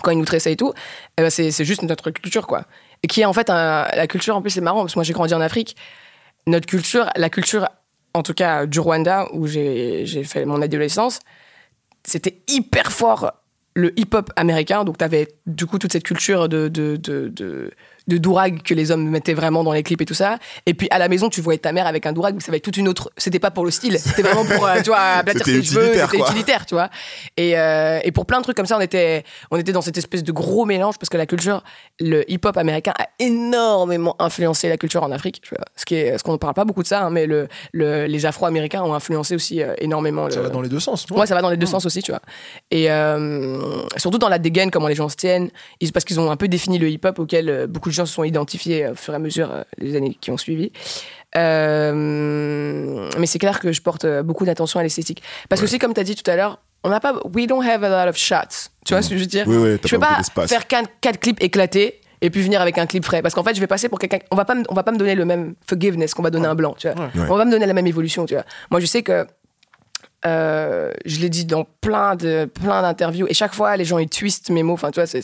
quand ils nous tressaient et tout, eh ben c'est c'est juste notre culture, quoi. Qui est en fait la culture, en plus, c'est marrant, parce que moi j'ai grandi en Afrique. Notre culture, la culture, en tout cas du Rwanda, où j'ai fait mon adolescence, c'était hyper fort le hip-hop américain. Donc t'avais du coup toute cette culture de, de dourag que les hommes mettaient vraiment dans les clips et tout ça. Et puis à la maison, tu voyais ta mère avec un dourag, mais ça avait toute une autre. C'était pas pour le style, c'était vraiment pour, euh, tu vois, aplatir
C'était
ses cheveux,
utilitaire,
c'était utilitaire, tu vois. Et, euh, et pour plein de trucs comme ça, on était, on était dans cette espèce de gros mélange parce que la culture, le hip-hop américain a énormément influencé la culture en Afrique. tu vois. Ce qui est, ce qu'on ne parle pas beaucoup de ça, hein, mais le, le- les Afro-Américains ont influencé aussi euh, énormément.
Ça
le-
va dans les deux sens.
Ouais, ça va dans les deux sens aussi, tu vois. Et euh, surtout dans la dégaine, comment les gens se tiennent, ils- parce qu'ils ont un peu défini le hip-hop auquel beaucoup de gens se sont identifiés euh, au fur et à mesure euh, les années qui ont suivi. Euh, mais c'est clair que je porte euh, beaucoup d'attention à l'esthétique. Parce que aussi, comme tu as dit tout à l'heure, on n'a pas, we don't have a lot of shots. Tu vois ce que je veux dire?
Oui, oui,
Je peux
pas
pas faire quatre, quatre clips éclatés et puis venir avec un clip frais. Parce qu'en fait, je vais passer pour quelqu'un. On va pas, on va pas me donner le même forgiveness qu'on va donner à un blanc. Tu vois.
Ouais.
On va pas me donner la même évolution. Tu vois. Moi, je sais que euh, je l'ai dit dans plein de plein d'interviews. Et chaque fois les gens ils twistent mes mots. Enfin tu vois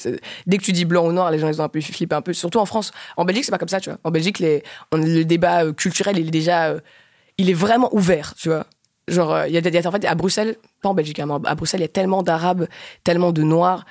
dès que tu dis blanc ou noir les gens ils ont un peu flippé un peu. Surtout en France. En Belgique c'est pas comme ça tu vois. En Belgique les, le débat euh, culturel il est déjà euh, il est vraiment ouvert tu vois. Genre, il y en fait, à Bruxelles, pas en Belgique, hein, mais à Bruxelles, il y a tellement d'Arabes, tellement de Noirs,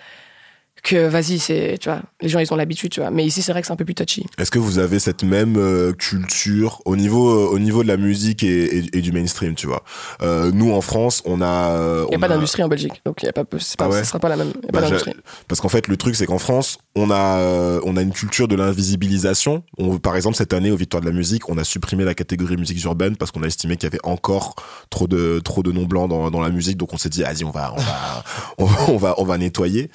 que vas-y, c'est, tu vois, les gens, ils ont l'habitude, tu vois. Mais ici, c'est vrai que c'est un peu plus touchy.
Est-ce que vous avez cette même euh, culture au niveau euh, au niveau de la musique et, et- et du mainstream, tu vois? Euh, Nous en France, on a.
Il n'y a pas d'industrie en Belgique, donc il y a pas, c'est pas,
Ah ouais
sera pas la même. A
Bah,
pas
j'ai-
d'industrie.
Parce qu'en fait, le truc, c'est qu'en France, on a, on a une culture de l'invisibilisation. On, par exemple, cette année, aux Victoires de la musique, on a supprimé la catégorie musique urbaine parce qu'on a estimé qu'il y avait encore trop de, trop de noms blancs dans, dans la musique. Donc, on s'est dit, vas-y, on va, on va, on va, on va, on va nettoyer.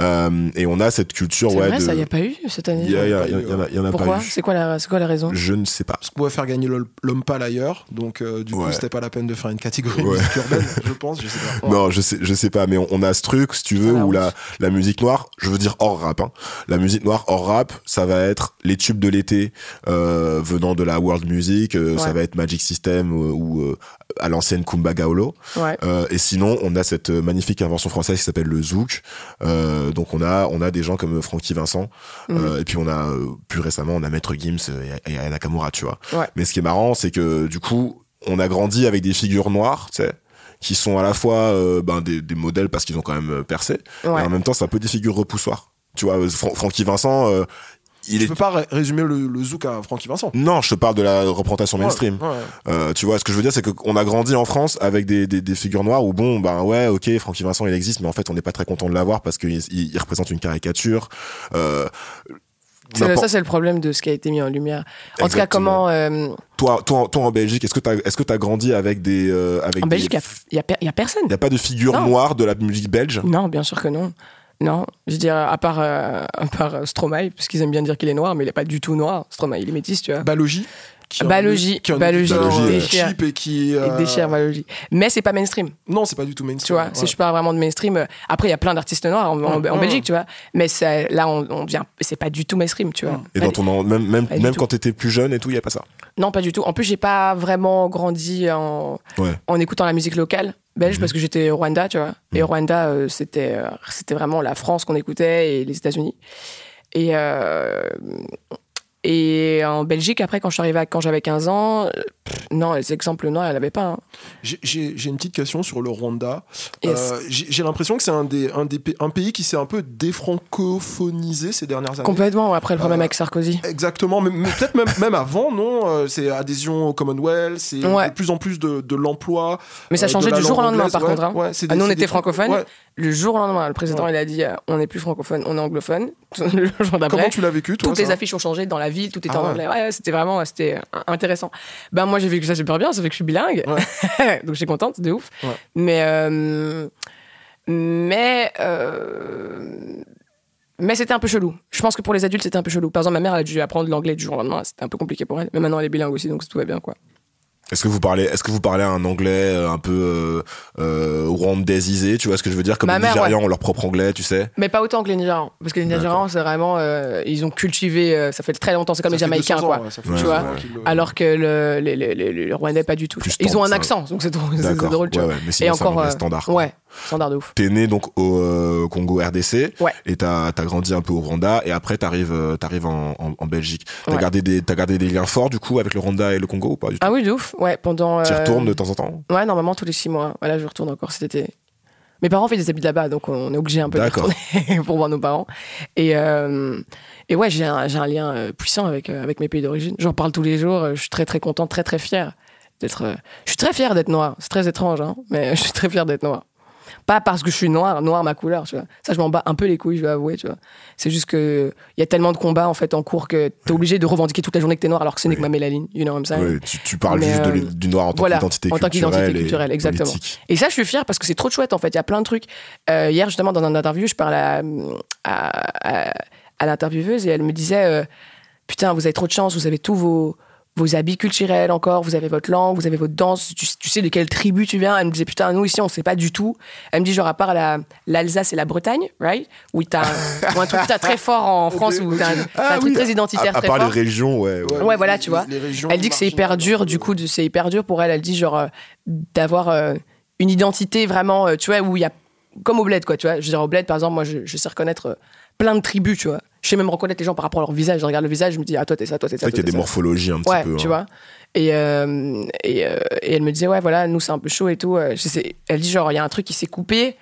Euh, et on a cette culture, ouais,
vrai,
de.
ça, il n'y a pas eu cette année.
il y, y en a, il y en a
Pourquoi
pas eu.
C'est quoi, la, c'est quoi la raison
Je ne sais pas.
Parce qu'on pouvait faire gagner l'homme pâle ailleurs, donc euh, du coup
Ouais.
c'était pas la peine de faire une catégorie
Ouais.
musique urbaine, je pense, je sais pas.
Non, je sais, je sais pas, mais on, on a ce truc, si tu veux,
la
où la, la musique noire, je veux dire hors rap, hein, la musique noire hors rap, ça va être les tubes de l'été euh, venant de la world music, euh, ça va être Magic System euh, ou euh, à l'ancienne Kumba Gaolo.
Ouais.
Euh, et sinon, on a cette magnifique invention française qui s'appelle le zouk. Euh, donc on a, on a des gens comme Frankie Vincent,
Mhm.
euh, et puis on a euh, plus récemment, on a Maître Gims et, et Nakamura, tu vois.
Ouais.
Mais ce qui est marrant, c'est que du coup, on a grandi avec des figures noires, tu sais qui sont à la fois euh, ben, des, des modèles parce qu'ils ont quand même euh, percé,
Ouais.
et en même temps c'est un peu des figures repoussoirs. Tu vois, Fran- Francky Vincent, euh, il
Tu
est...
peux pas ré- résumer le, le zouk à Francky Vincent.
Non, je te parle de la représentation mainstream.
Ouais, ouais.
Euh, tu vois, ce que je veux dire, c'est qu'on a grandi en France avec des, des, des figures noires où bon, ben ouais, ok, Francky Vincent il existe, mais en fait on n'est pas très content de l'avoir parce qu'il il, il représente une caricature. Euh,
ça, c'est le problème de ce qui a été mis en lumière. En tout cas, comment. euh,
toi, toi, toi en Belgique, est-ce que t'as, est-ce que t'as grandi avec des, euh, avec
en Belgique, il n'y a, per- y a personne.
y a pas de figure
Non.
noire de la musique belge?
Non, bien sûr que non. Non, je veux dire, à part, euh, à part euh, Stromae, parce qu'ils aiment bien dire qu'il est noir, mais il n'est pas du tout noir. Stromae, il est métis, tu vois.
Balogi? Qui euh,
déchire.
cheap et qui. Euh,
déchire. Mais c'est pas mainstream,
Non, c'est pas du tout
tu
mainstream.
vois. Si je parle vraiment de mainstream, euh, après, il y a plein d'artistes noirs en, en- en. Belgique, tu vois. Mais ça- là, on, on vient. C'est pas du tout mainstream, tu vois.
Et
Pas
dans
du-
ton en- même même,
Pas du
même
tout.
quand t'étais plus jeune et tout, il y a pas ça?
Non, pas du tout. En plus, j'ai pas vraiment grandi en,
Ouais.
en écoutant la musique locale belge parce que j'étais au Rwanda, tu vois. Et au Rwanda, euh, c'était euh, c'était vraiment la France qu'on écoutait et les États-Unis. Et euh, et en Belgique, après, quand je quand j'avais 15 ans, euh, non, les exemples noirs, elle avait pas. hein.
J'ai- une petite question sur le Rwanda.
Yes.
Euh, J'ai l'impression que c'est un, des, un, des, pa- un pays qui s'est un peu défrancophonisé ces dernières années.
Complètement. Après le problème
Euh,
avec Sarkozy.
Exactement, mais, mais peut-être même, même avant, non euh, C'est adhésion au Commonwealth, c'est
Ouais.
de plus en plus de, de l'emploi.
Mais ça changeait du jour au lendemain, par
ouais,
contre. hein.
ouais,
Ah, nous, on était francophones. Le jour au lendemain, le président, il a dit on n'est plus francophone, on est anglophone. Le jour
Comment tu l'as vécu, toi
toutes les affiches ont changé dans la ville, tout était
Ah
en anglais. Ouais, c'était vraiment c'était intéressant. Ben moi j'ai vécu ça super bien, ça fait que je suis bilingue, donc je suis contente, de ouf.
Ouais.
Mais euh, mais euh, mais c'était un peu chelou. Je pense que pour les adultes c'était un peu chelou. Par exemple ma mère elle a dû apprendre l'anglais du jour au lendemain, c'était un peu compliqué pour elle. Mais maintenant elle est bilingue aussi, donc tout va bien quoi.
Est-ce que vous parlez, est-ce que vous parlez un anglais euh, un peu euh, euh, rwandaisisé, tu vois ce que je veux dire, comme
Ma
les
mère,
Nigérians ont leur propre anglais, tu sais?
Mais pas autant que les Nigérians, parce que les Nigérians c'est vraiment euh, ils ont cultivé, euh, ça fait très longtemps, c'est comme les
Ça fait
Jamaïcains
200
quoi.
ans, ouais, ça fait
Tu
200
vois,
le-
Alors que le, les, les, les- les Rwandais pas du tout.
Plus
Ils ont un accent, donc c'est drôle, tu vois.
ouais, mais sinon, c'est un anglais
euh,
standard. quoi.
Ouais, standard de ouf.
T'es né donc au euh, Congo RDC
Ouais.
et t'as as grandi un peu au Rwanda et après t'arrives euh, t'arrives en, en, en Belgique. T'as
Ouais.
gardé des t'as gardé des liens forts du coup avec le Rwanda et le Congo ou pas du tout?
Ah oui, de ouf. Ouais, pendant.
T'y
euh,
retournes de temps en temps
Ouais, normalement tous les six mois. Voilà, je retourne encore cet été. Mes parents, en fait, ils habitent là-bas, donc on est obligé un peu de retourner pour voir nos parents. Et, euh, et ouais, j'ai un, un lien euh, puissant avec, avec mes pays d'origine. J'en parle tous les jours. Je suis très, très content, très, très fier d'être. Je suis très fier d'être noir. C'est très étrange, hein, mais je suis très fier d'être noir. Pas parce que je suis noir, noir ma couleur, tu vois. Ça, je m'en bats un peu les couilles, je vais avouer, tu vois. C'est juste que il y a tellement de combats en fait en cours que t'es obligé de revendiquer toute la journée que t'es noir alors que ce n'est
Oui.
que ma mélanine, you know what I'm saying?
Ouais, tu, tu parles
Mais,
juste
euh,
du noir en tant
voilà,
qu'identité
en tant qu'identité
culturelle, et
culturelle, exactement.
politique.
Et ça, je suis fière parce que c'est trop chouette en fait. Il y a plein de trucs. Euh, hier, justement, dans une interview, je parlais à, à, à- à l'intervieweuse et elle me disait euh, Putain, vous avez trop de chance, vous avez tous vos, vos habits culturels encore, vous avez votre langue, vous avez votre danse, tu, tu sais de quelle tribu tu viens. Elle me disait Putain, nous ici, on sait pas du tout. Elle me dit Genre, à part la- l'Alsace et la Bretagne, right? Où t'as un, ou un truc t'as très fort en France, où t'as un, t'as un truc très identitaire,
À, à
très
part
fort.
les régions, ouais. ouais.
Ouais, voilà, tu vois. Elle dit que c'est hyper dur, du coup, c'est hyper dur pour elle. Elle dit genre euh, d'avoir euh, une identité vraiment, euh, tu vois, où il y a comme au bled, quoi, tu vois. Je veux dire, au bled, par exemple, moi, je, je sais reconnaître plein de tribus, tu vois. Je sais même reconnaître les gens par rapport à leur visage. Je regarde le visage, je me dis, ah, toi, t'es ça, toi, t'es
C'est
ça.
vrai qu'il y a des
ça.
morphologies un petit
Ouais,
peu.
tu
hein.
vois. Et, euh, et, euh, et elle me disait, ouais, voilà, nous, c'est un peu chaud et tout. Euh, Je sais, elle dit, genre, il y a un truc qui s'est coupé,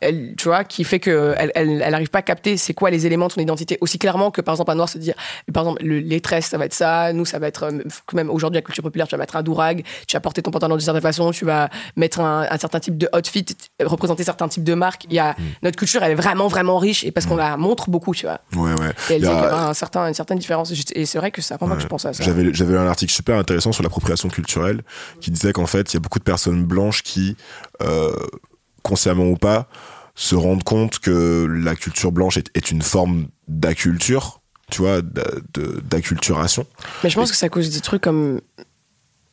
elle, tu vois, qui fait qu'elle elle, elle, elle arrive pas à capter c'est quoi les éléments de son identité aussi clairement que, par exemple, un noir se dire, par exemple, le, les tresses, ça va être ça, nous, ça va être, euh, même aujourd'hui, la culture populaire, tu vas mettre un dourag, tu vas porter ton pantalon d'une certaine façon, tu vas mettre un, un certain type de outfit, représenter certains types de marques. Il y a, notre culture, elle est vraiment, vraiment riche et parce qu'on la montre beaucoup, tu vois.
Ouais, ouais.
Et elle dit
a-
qu'il y avait un certain, une certaine différence. Et c'est vrai que c'est à moment que je pense à ça.
J'avais, j'avais un article super intéressant sur l'appropriation culturelle qui disait qu'en fait, il y a beaucoup de personnes blanches qui, euh, consciemment ou pas, se rendent compte que la culture blanche est, est une forme d'acculture, tu vois, d'acculturation.
Mais je pense que à cause des trucs comme.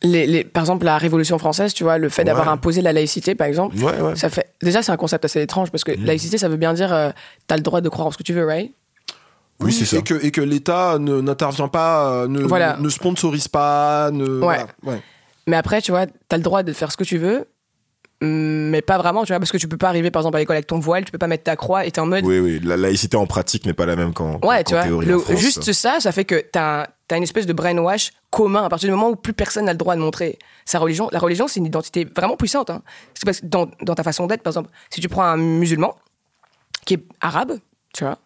Les, les- par exemple, la Révolution française, tu vois, le fait d'avoir imposé la laïcité, par exemple,
Ouais, ouais.
ça fait. Déjà, c'est un concept assez étrange parce que laïcité, ça veut bien dire euh, t'as le droit de croire en ce que tu veux, right?
Oui, c'est ça.
Et que, et que l'État ne- n'intervient pas, euh, ne,
Voilà.
ne sponsorise pas, ne. voilà, ouais.
Mais après, tu vois, t'as le droit de faire ce que tu veux, mais pas vraiment, tu vois, parce que tu peux pas arriver, par exemple, à l'école avec ton voile, tu peux pas mettre ta croix et t'es en mode.
Oui, oui. La laïcité en pratique n'est pas la même qu'en,
Ouais, tu vois,
théorie
le-
en France.
juste ça, ça fait que t'as as une espèce de brainwash commun à partir du moment où plus personne n'a le droit de montrer sa religion. La religion, c'est une identité vraiment puissante. Hein. C'est parce que dans, dans ta façon d'être, par exemple, si tu prends un musulman qui est arabe, tu vois,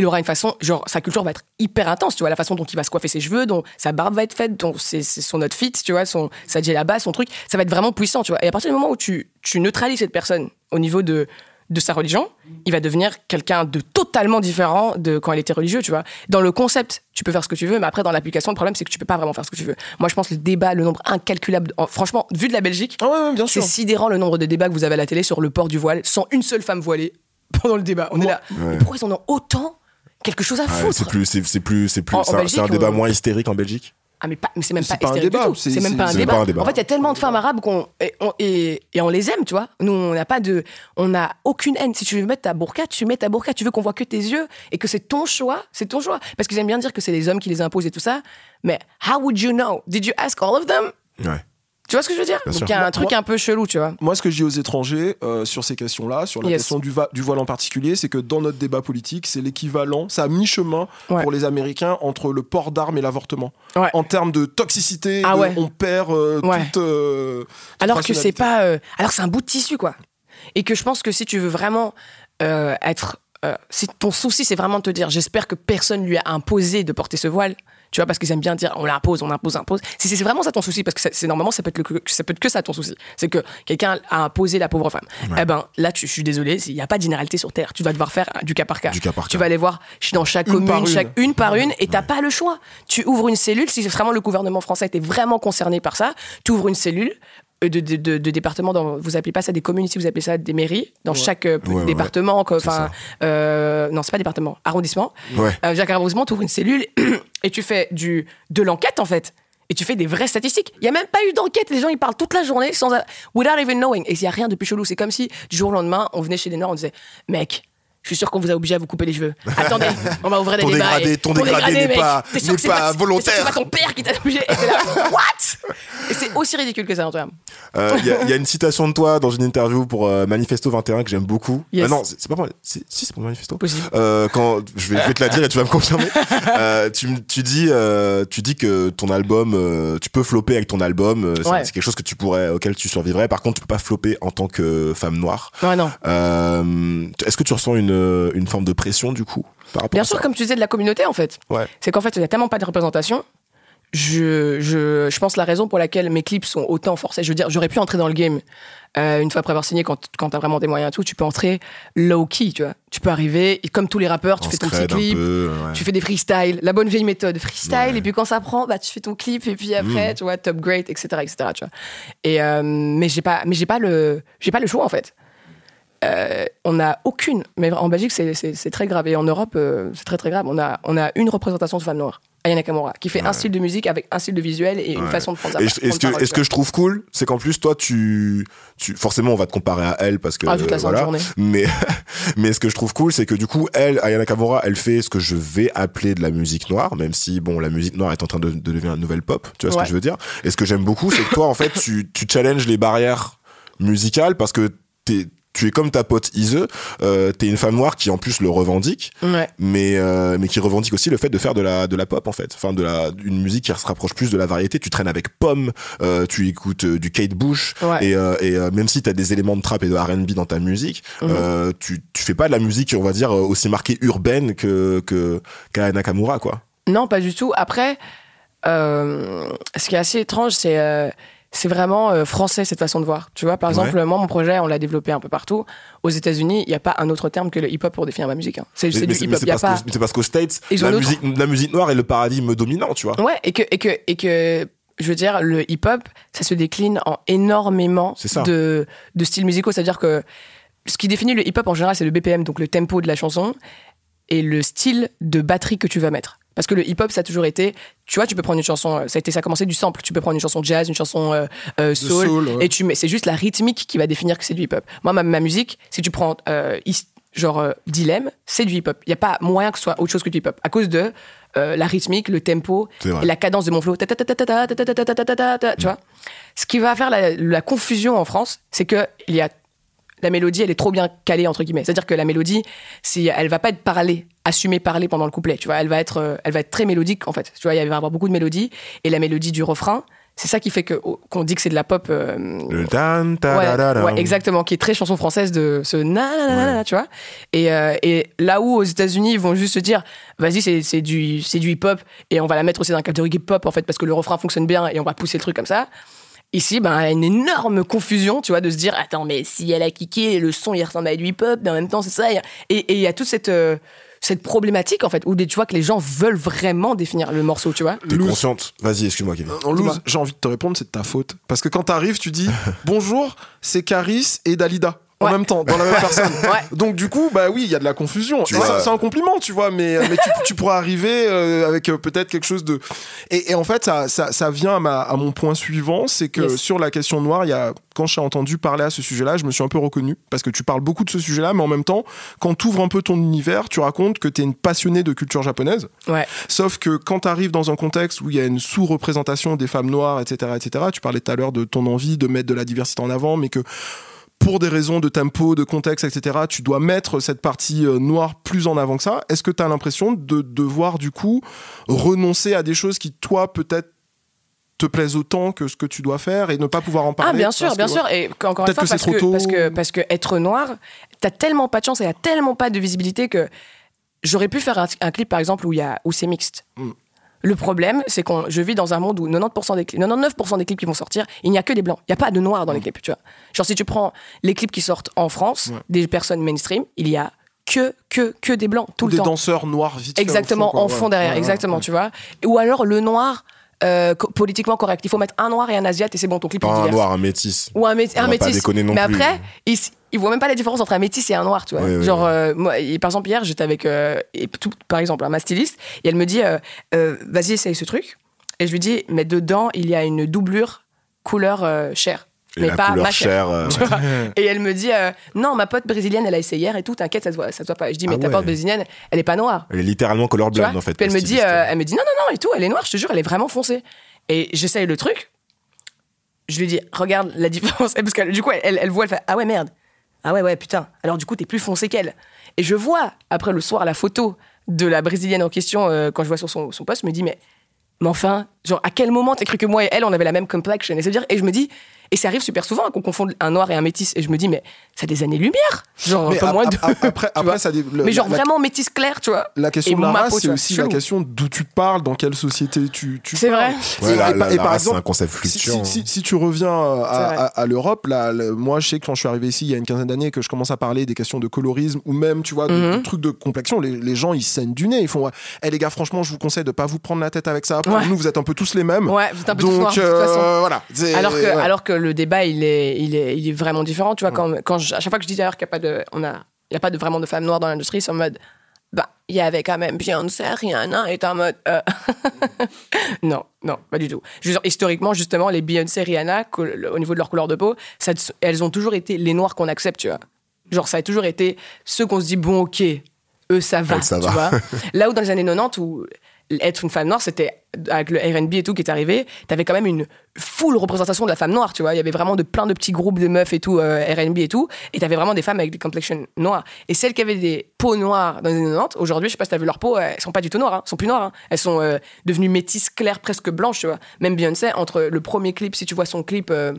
il aura une façon, genre, sa culture va être hyper intense, tu vois, la façon dont il va se coiffer ses cheveux, dont sa barbe va être faite, dont c'est son outfit, tu vois, son, sa djellaba, son truc, ça va être vraiment puissant, tu vois. Et à partir du moment où tu, tu neutralises cette personne au niveau de, de sa religion, il va devenir quelqu'un de totalement différent de quand il était religieux, tu vois. Dans le concept, tu peux faire ce que tu veux, mais après, dans l'application, le problème, c'est que tu peux pas vraiment faire ce que tu veux. Moi, je pense que le débat, le nombre incalculable, en- franchement, vu de la Belgique,
Ah ouais, ouais, bien
c'est sidérant le nombre de débats que vous avez à la télé sur le port du voile, sans une seule femme voilée pendant le débat. On est là. Mais pourquoi ils en ont autant quelque chose à
Ouais,
foutre
c'est plus, c'est, c'est plus, c'est plus,
En- en
c'est un-
Belgique,
c'est un débat
on-
moins hystérique en Belgique.
Ah mais, pas, mais c'est même
C'est
pas,
pas un
hystérique
débat,
du tout.
c'est-
C'est même
c'est-
pas un
c'est
débat.
pas un débat.
En fait, il y a tellement de femmes arabes qu'on et, on- et, et on les aime, tu vois. Nous, on n'a pas de, on n'a aucune haine. Si tu veux mettre ta burqa, tu mets ta burqa. Tu veux qu'on voit que tes yeux et que c'est ton choix, c'est ton choix. Parce qu'ils aiment bien dire que c'est les hommes qui les imposent et tout ça. Mais how would you know? Did you ask all of them?
Ouais.
Tu vois ce que je veux dire
Bien
Donc il y a un
Moi-
truc
moi-
un peu chelou, tu vois.
Moi, ce que je dis aux étrangers euh, sur ces questions-là, sur la
Yes.
question du, voile en particulier, c'est que dans notre débat politique, c'est l'équivalent, ça a mi-chemin
Ouais.
pour les Américains entre le port d'armes et l'avortement.
Ouais.
En termes de toxicité,
Ah
de- on perd euh,
Ouais.
toute. euh, toute
Alors que c'est pas. euh, alors c'est un bout de tissu, quoi. Et que je pense que si tu veux vraiment euh, être. euh, si ton souci, c'est vraiment de te dire, j'espère que personne lui a imposé de porter ce voile. Tu vois, parce qu'ils aiment bien dire, on l'impose, on impose, impose. Si c'est vraiment ça ton souci, parce que c'est normalement, ça peut, être le, ça peut être que ça ton souci. C'est que quelqu'un a imposé la pauvre femme. Eh ben, là, tu- je suis désolé, il n'y a pas de généralité sur Terre. Tu vas devoir faire du cas par cas.
Du cas par
Tu
cas.
vas aller voir dans chaque
Une
commune,
une.
chaque une par une, et t'as pas le choix. Tu ouvres une cellule, si vraiment le gouvernement français était vraiment concerné par ça, tu ouvres une cellule de, de, de- de départements, dans, vous appelez pas ça des communes ici, vous appelez ça des mairies, dans chaque euh,
Ouais,
département, enfin, euh, non, c'est pas département, arrondissement.
Ouais.
Euh, chaque arrondissement, tu ouvres une cellule et tu fais du, de l'enquête, en fait. Et tu fais des vraies statistiques. Il y a même pas eu d'enquête. Les gens, ils parlent toute la journée sans, without even knowing. Et il y a rien de plus chelou. C'est comme si, du jour au lendemain, on venait chez les Noirs, on disait, mec, je suis sûr qu'on vous a obligé à vous couper les cheveux. Attendez, on va ouvrir des
Ton
débats.
dégradé-
et-
ton dégradé n'est pas-
sûr que
pas volontaire.
C'est pas ton père qui t'a obligé. Et là, what? Et c'est aussi ridicule que ça, tout cas.
Euh, Il y, a- il y a une citation de toi dans une interview pour euh, Manifesto 21 que j'aime beaucoup.
Yes.
Ah non, c'est pas c'est- Si, c'est pour Manifesto. Euh, quand je vais, je vais te la dire et tu vas me confirmer. Euh, tu, tu dis, euh, tu dis que ton album, euh, tu peux flopper avec ton album. euh, c'est
Ouais.
quelque chose que tu pourrais, auquel tu survivrais. Par contre, tu peux pas flopper en tant que femme noire.
Ouais, non.
Euh, Est-ce que tu ressens une, une forme de pression du coup par rapport
Bien
à
sûr,
ça
comme tu disais, de la communauté, en fait.
Ouais.
C'est qu'en fait, il n'y a tellement pas de représentation. Je, je, je pense la raison pour laquelle mes clips sont autant forcés. Je veux dire, j'aurais pu entrer dans le game euh, une fois après avoir signé, quand, quand t'as vraiment des moyens et tout, tu peux entrer low key, tu vois. Tu peux arriver, et comme tous les rappeurs, tu fais ton petit clip,
peu, ouais.
tu fais des freestyles, la bonne vieille méthode, freestyle,
Ouais.
et puis quand ça prend, bah, tu fais ton clip, et puis
Mm.
après, tu vois, top great, etc., etc., tu vois. Et, euh, mais j'ai pas, mais j'ai pas le, j'ai pas le choix, en fait. Euh, on n'a aucune, mais en Belgique c'est- très grave et en Europe euh, c'est très très grave. On a, on a une représentation de femme noire, Ayana Kamura, qui fait un style de musique avec un style de visuel et une
Ouais.
façon de prendre
je- et ce que, ce que je trouve cool, c'est qu'en plus, toi, tu, tu, forcément, on va te comparer à elle parce que,
Ah, toute la
voilà.
journée.
Mais, mais ce que je trouve cool, c'est que du coup, elle, Ayana Kamura, elle fait ce que je vais appeler de la musique noire, même si, bon, la musique noire est en train de, de devenir une nouvelle pop. Tu vois ce que je veux dire? Et ce que j'aime beaucoup, c'est que toi, en fait, tu, tu challenges les barrières musicales parce que t'es, tu es comme ta pote Ise, euh, t'es une femme noire qui en plus le revendique,
Ouais.
mais euh, mais qui revendique aussi le fait de faire de la de la pop en fait, enfin de la une musique qui se rapproche plus de la variété. Tu traînes avec Pomme, euh, tu écoutes du Kate Bush
Ouais.
et et même si t'as des éléments de trap et de R&B dans ta musique,
Mhm.
tu tu fais pas de la musique on va dire aussi marquée urbaine que que Nakamura quoi.
Non, pas du tout. Après, ce qui est assez étrange, c'est c'est vraiment euh, français cette façon de voir. Tu vois, par exemple, moi, mon projet, on l'a développé un peu partout. Aux États-Unis, il n'y a pas un autre terme que le hip-hop pour définir ma musique. hein. C'est du hip-hop.
c'est parce,
pas.
parce qu'aux States, la musique, la musique noire est le paradigme dominant, tu vois.
Ouais, et que, et que, et que, je veux dire, le hip-hop, ça se décline en énormément de, de styles musicaux. C'est-à-dire que ce qui définit le hip-hop en général, c'est le BPM, donc le tempo de la chanson, et le style de batterie que tu vas mettre. Parce que le hip-hop, ça a toujours été, tu vois, tu peux prendre une chanson, ça a, été, ça a commencé du sample, tu peux prendre une chanson jazz, une chanson soul, et tu mets, c'est juste la rythmique qui va définir que c'est du hip-hop. Moi, ma, ma, musique, si tu prends genre dilemme, c'est du hip-hop. Il n'y a pas moyen que ce soit autre chose que du hip-hop. À cause de la rythmique, le tempo, et la cadence de mon flow. Tu vois Ce qui va faire la, confusion en France, c'est qu'il y a la mélodie, elle est trop bien calée entre guillemets. C'est-à-dire que la mélodie, si elle va pas être parlée, assumée parler pendant le couplet. Tu vois, elle va être, euh, elle va être très mélodique en fait. Tu vois, il va y avoir beaucoup de mélodies et la mélodie du refrain, c'est ça qui fait que oh, qu'on dit que c'est de la pop. euh,
Le dan, ta,
Ouais,
da, da, da.
ouais, exactement, qui est très chanson française de ce na, na, na, tu vois. Et, euh, et là où aux États-Unis ils vont juste se dire, vas-y c'est du c'est du hip-hop et on va la mettre aussi dans la catégorie hip-hop en fait parce que le refrain fonctionne bien et on va pousser le truc comme ça. Ici, ben, il y a une énorme confusion, tu vois, de se dire, attends, mais si elle a kické, le son, il ressemble à du hip-hop, mais en même temps, c'est ça. Et et il y a toute cette, euh, cette problématique, en fait, où des- tu vois que les gens veulent vraiment définir le morceau, tu vois.
T'es consciente? Vas-y, excuse-moi, Kevin.
J'ai envie de te répondre, c'est de ta faute. Parce que quand t'arrives, tu dis bonjour, c'est Caris et Dalida. En
Ouais.
même temps, dans la même personne.
Ouais.
Donc du coup, bah oui, il y a de la confusion.
Tu
Et
vois-
ça, c'est un compliment, tu vois, mais, mais tu, tu pourras arriver euh, avec euh, peut-être quelque chose de... Et, et en fait, ça, ça, ça vient à, ma- à mon point suivant, c'est que
Yes.
sur la question noire, il y a, quand j'ai entendu parler à ce sujet-là, je me suis un peu reconnu, parce que tu parles beaucoup de ce sujet-là, mais en même temps, quand tu ouvres un peu ton univers, tu racontes que tu es une passionnée de culture japonaise.
Ouais.
Sauf que quand tu arrives dans un contexte où il y a une sous-représentation des femmes noires, etc., etc., tu parlais tout à l'heure de ton envie de mettre de la diversité en avant, mais que pour des raisons de tempo, de contexte, etc., tu dois mettre cette partie euh, noire plus en avant que ça. Est-ce que tu as l'impression de devoir, du coup, renoncer à des choses qui, toi, peut-être te plaisent autant que ce que tu dois faire et ne pas pouvoir en parler
Ah bien sûr, bien
que,
sûr. Et encore une fois,
que c'est
parce
trop
que,
tôt.
parce que parce que être noir, t'as tellement pas de chance et a tellement pas de visibilité que j'aurais pu faire un, un clip par exemple où il y a où c'est mixte.
Mm.
Le problème, c'est qu'on je vis dans un monde où 90% des clips, 99% des clips qui vont sortir, il n'y a que des blancs. Il n'y a pas de noirs dans les clips, tu vois. Genre si tu prends les clips qui sortent en France.
Ouais.
des personnes mainstream, il y a que que que des blancs tout
ou
le
des
temps.
danseurs noirs vite fait au
Exactement,
fond, quoi.
en fond derrière,
ouais,
exactement, tu vois. Ou alors le noir euh, co- politiquement correct. Il faut mettre un noir et un asiate et c'est bon, ton clip est
Pas un
divers.
noir, un métis.
Ou un, mé-
On
un
pas
métis.
déconner non
mais
plus.
après, ils, ils voient même pas la différence entre un métis et un noir, tu vois.
Oui,
Genre,
oui.
euh, moi, et par exemple, hier, j'étais avec, euh, et tout, par exemple, ma styliste, et elle me dit, euh, vas-y, essaye ce truc. Et je lui dis, mais dedans, il y a une doublure couleur chair.
Et
mais pas
couleur
ma chair. et elle me dit, non, ma pote brésilienne, elle a essayé hier et tout, t'inquiète, ça se voit, ça se voit pas. Et je dis, mais
Ah
ta pote brésilienne, elle est pas noire.
Elle est littéralement
vois
colorblind en fait.
Puis elle me dit, elle me dit non non non et tout, elle est noire, je te jure, elle est vraiment foncée. Et j'essaye le truc. Je lui dis regarde la différence parce que du coup elle, elle voit, elle fait ah ouais merde, ah ouais ouais putain. Alors du coup t'es plus foncé qu'elle. Et je vois après le soir la photo de la brésilienne en question euh, quand je vois sur son, son poste, je me dis mais mais enfin genre à quel moment t'as cru que moi et elle on avait la même complexion? Et dire et je me dis et ça arrive super souvent hein, qu'on confonde un noir et un métis et je me dis mais ça a des années lumière genre
Mais
pas
ap-
moins de
après, après ça le-
mais genre
la-
vraiment métis clair tu vois
La question
Et
de la race, c'est aussi
chelou.
la question d'où tu parles, dans quelle société tu, tu
C'est vrai.
Ouais,
Et-
la,
et,
la-
par- et
la
par
race, c'est
exemple,
un concept
si,
fluctuant.
si- si- si tu reviens à, l'Europe, là, le- moi je sais que quand je suis arrivé ici il y a une quinzaine d'années que je commence à parler des questions de colorisme ou même tu vois de,
Mhm.
de trucs de complexion, les, les gens ils saignent du nez, ils font Eh, les gars franchement je vous conseille de pas vous prendre la tête avec ça. Pour
Ouais.
nous vous êtes un peu tous les mêmes.
Ouais, vous êtes un peu tous
Donc
noirs, de toute
euh,
façon.
voilà.
Alors que le débat, il est, il est, il est vraiment différent. Tu vois, quand, quand je- à chaque fois que je dis d'ailleurs qu'il n'y a pas de, on a, il y a pas de vraiment de femmes noires dans l'industrie, c'est en mode, bah, il y avait quand même Beyoncé, Rihanna est en mode, euh, non, non, pas du tout. Je veux dire, historiquement, justement, les Beyoncé, Rihanna, au niveau de leur couleur de peau, ça, elles ont toujours été les noirs qu'on accepte, tu vois. Genre, ça a toujours été ceux qu'on se dit, bon, ok, eux, ça va,
ça
tu
va.
vois. Là où dans les années 90, où être une femme noire, c'était avec le R&B et tout qui est arrivé, t'avais quand même une full représentation de la femme noire, tu vois. Il y avait vraiment de plein de petits groupes de meufs et tout, euh, R&B et tout, et t'avais vraiment des femmes avec des complexions noires. Et celles qui avaient des peaux noires dans les années 90, aujourd'hui, je sais pas si t'as vu leur peau, elles sont pas du tout noires, hein, elles sont plus noires. hein. Elles sont euh, devenues métisses claires, presque blanches, tu vois. Même Beyoncé, entre le premier clip, si tu vois son clip euh,